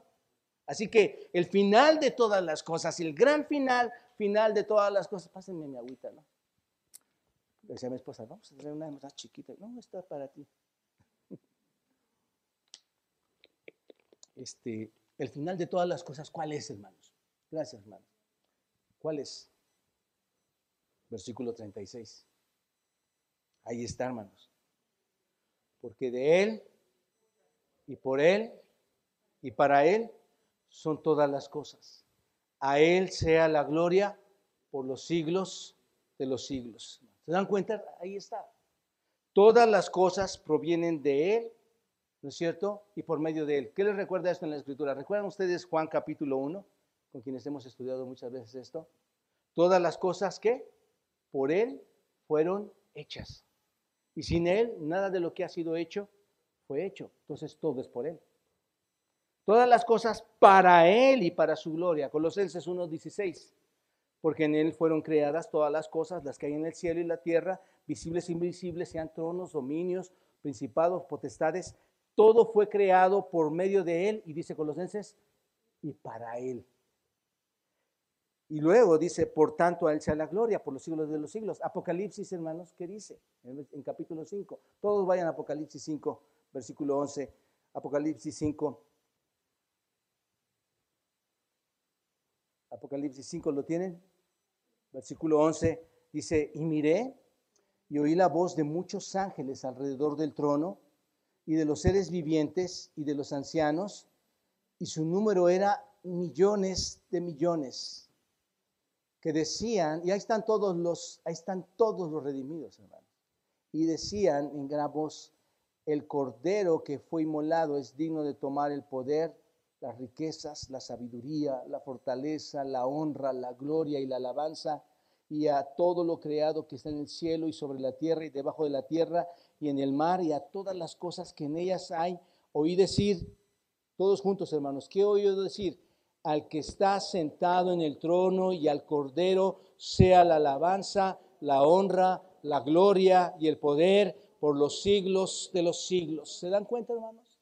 Así que el final de todas las cosas, el gran final, final de todas las cosas, pásenme mi agüita, ¿no? Decía mi esposa, vamos a traer una más chiquita. No, está para ti. [laughs] Este, el final de todas las cosas, ¿cuál es, hermanos? Gracias, hermanos. ¿Cuál es? Versículo 36. Ahí está, hermanos. Porque de Él y por Él y para Él son todas las cosas. A Él sea la gloria por los siglos de los siglos. ¿Se dan cuenta? Ahí está. Todas las cosas provienen de Él, ¿no es cierto? Y por medio de Él. ¿Qué les recuerda esto en la Escritura? ¿Recuerdan ustedes Juan capítulo 1? Con quienes hemos estudiado muchas veces esto, todas las cosas que por Él fueron hechas. Y sin Él, nada de lo que ha sido hecho fue hecho. Entonces todo es por Él. Todas las cosas para Él y para su gloria. Colosenses 1.16. Porque en Él fueron creadas todas las cosas, las que hay en el cielo y la tierra, visibles e invisibles, sean tronos, dominios, principados, potestades. Todo fue creado por medio de Él, y dice Colosenses, y para Él. Y luego dice, por tanto, a Él sea la gloria por los siglos de los siglos. Apocalipsis, hermanos, ¿qué dice? En, capítulo 5. Todos vayan a Apocalipsis 5, versículo 11. Apocalipsis 5. Apocalipsis 5, ¿lo tienen? Versículo 11 dice, y miré y oí la voz de muchos ángeles alrededor del trono y de los seres vivientes y de los ancianos, y su número era millones de millones que decían, y ahí están todos los, ahí están todos los redimidos, hermanos, y decían en gran voz, el cordero que fue inmolado es digno de tomar el poder, las riquezas, la sabiduría, la fortaleza, la honra, la gloria y la alabanza, y a todo lo creado que está en el cielo y sobre la tierra y debajo de la tierra y en el mar y a todas las cosas que en ellas hay. Oí decir, todos juntos hermanos, ¿qué he oído decir? Al que está sentado en el trono y al Cordero sea la alabanza, la honra, la gloria y el poder por los siglos de los siglos. ¿Se dan cuenta, hermanos?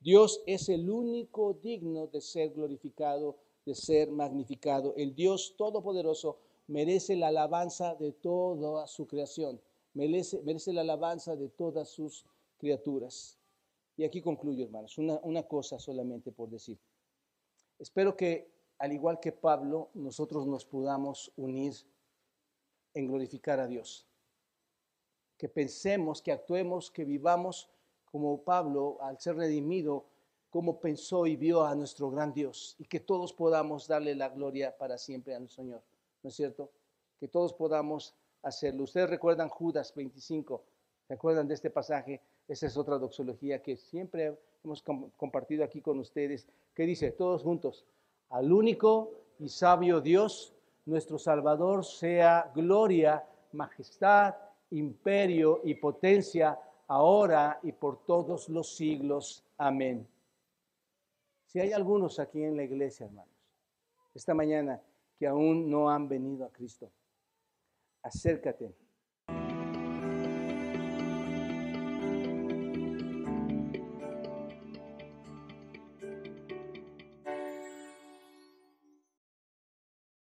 Dios es el único digno de ser glorificado, de ser magnificado. El Dios Todopoderoso merece la alabanza de toda su creación, merece, merece la alabanza de todas sus criaturas. Y aquí concluyo, hermanos, una, una cosa solamente por decir. Espero que, al igual que Pablo, nosotros nos podamos unir en glorificar a Dios. Que pensemos, que actuemos, que vivamos como Pablo, al ser redimido, como pensó y vio a nuestro gran Dios. Y que todos podamos darle la gloria para siempre a Señor. ¿No es cierto? Que todos podamos hacerlo. Ustedes recuerdan Judas 25. ¿Se acuerdan de este pasaje? Esa es otra doxología que siempre hemos compartido aquí con ustedes, que dice, todos juntos, al único y sabio Dios, nuestro Salvador, sea gloria, majestad, imperio y potencia, ahora y por todos los siglos. Amén. Si hay algunos aquí en la iglesia, hermanos, esta mañana que aún no han venido a Cristo, acércate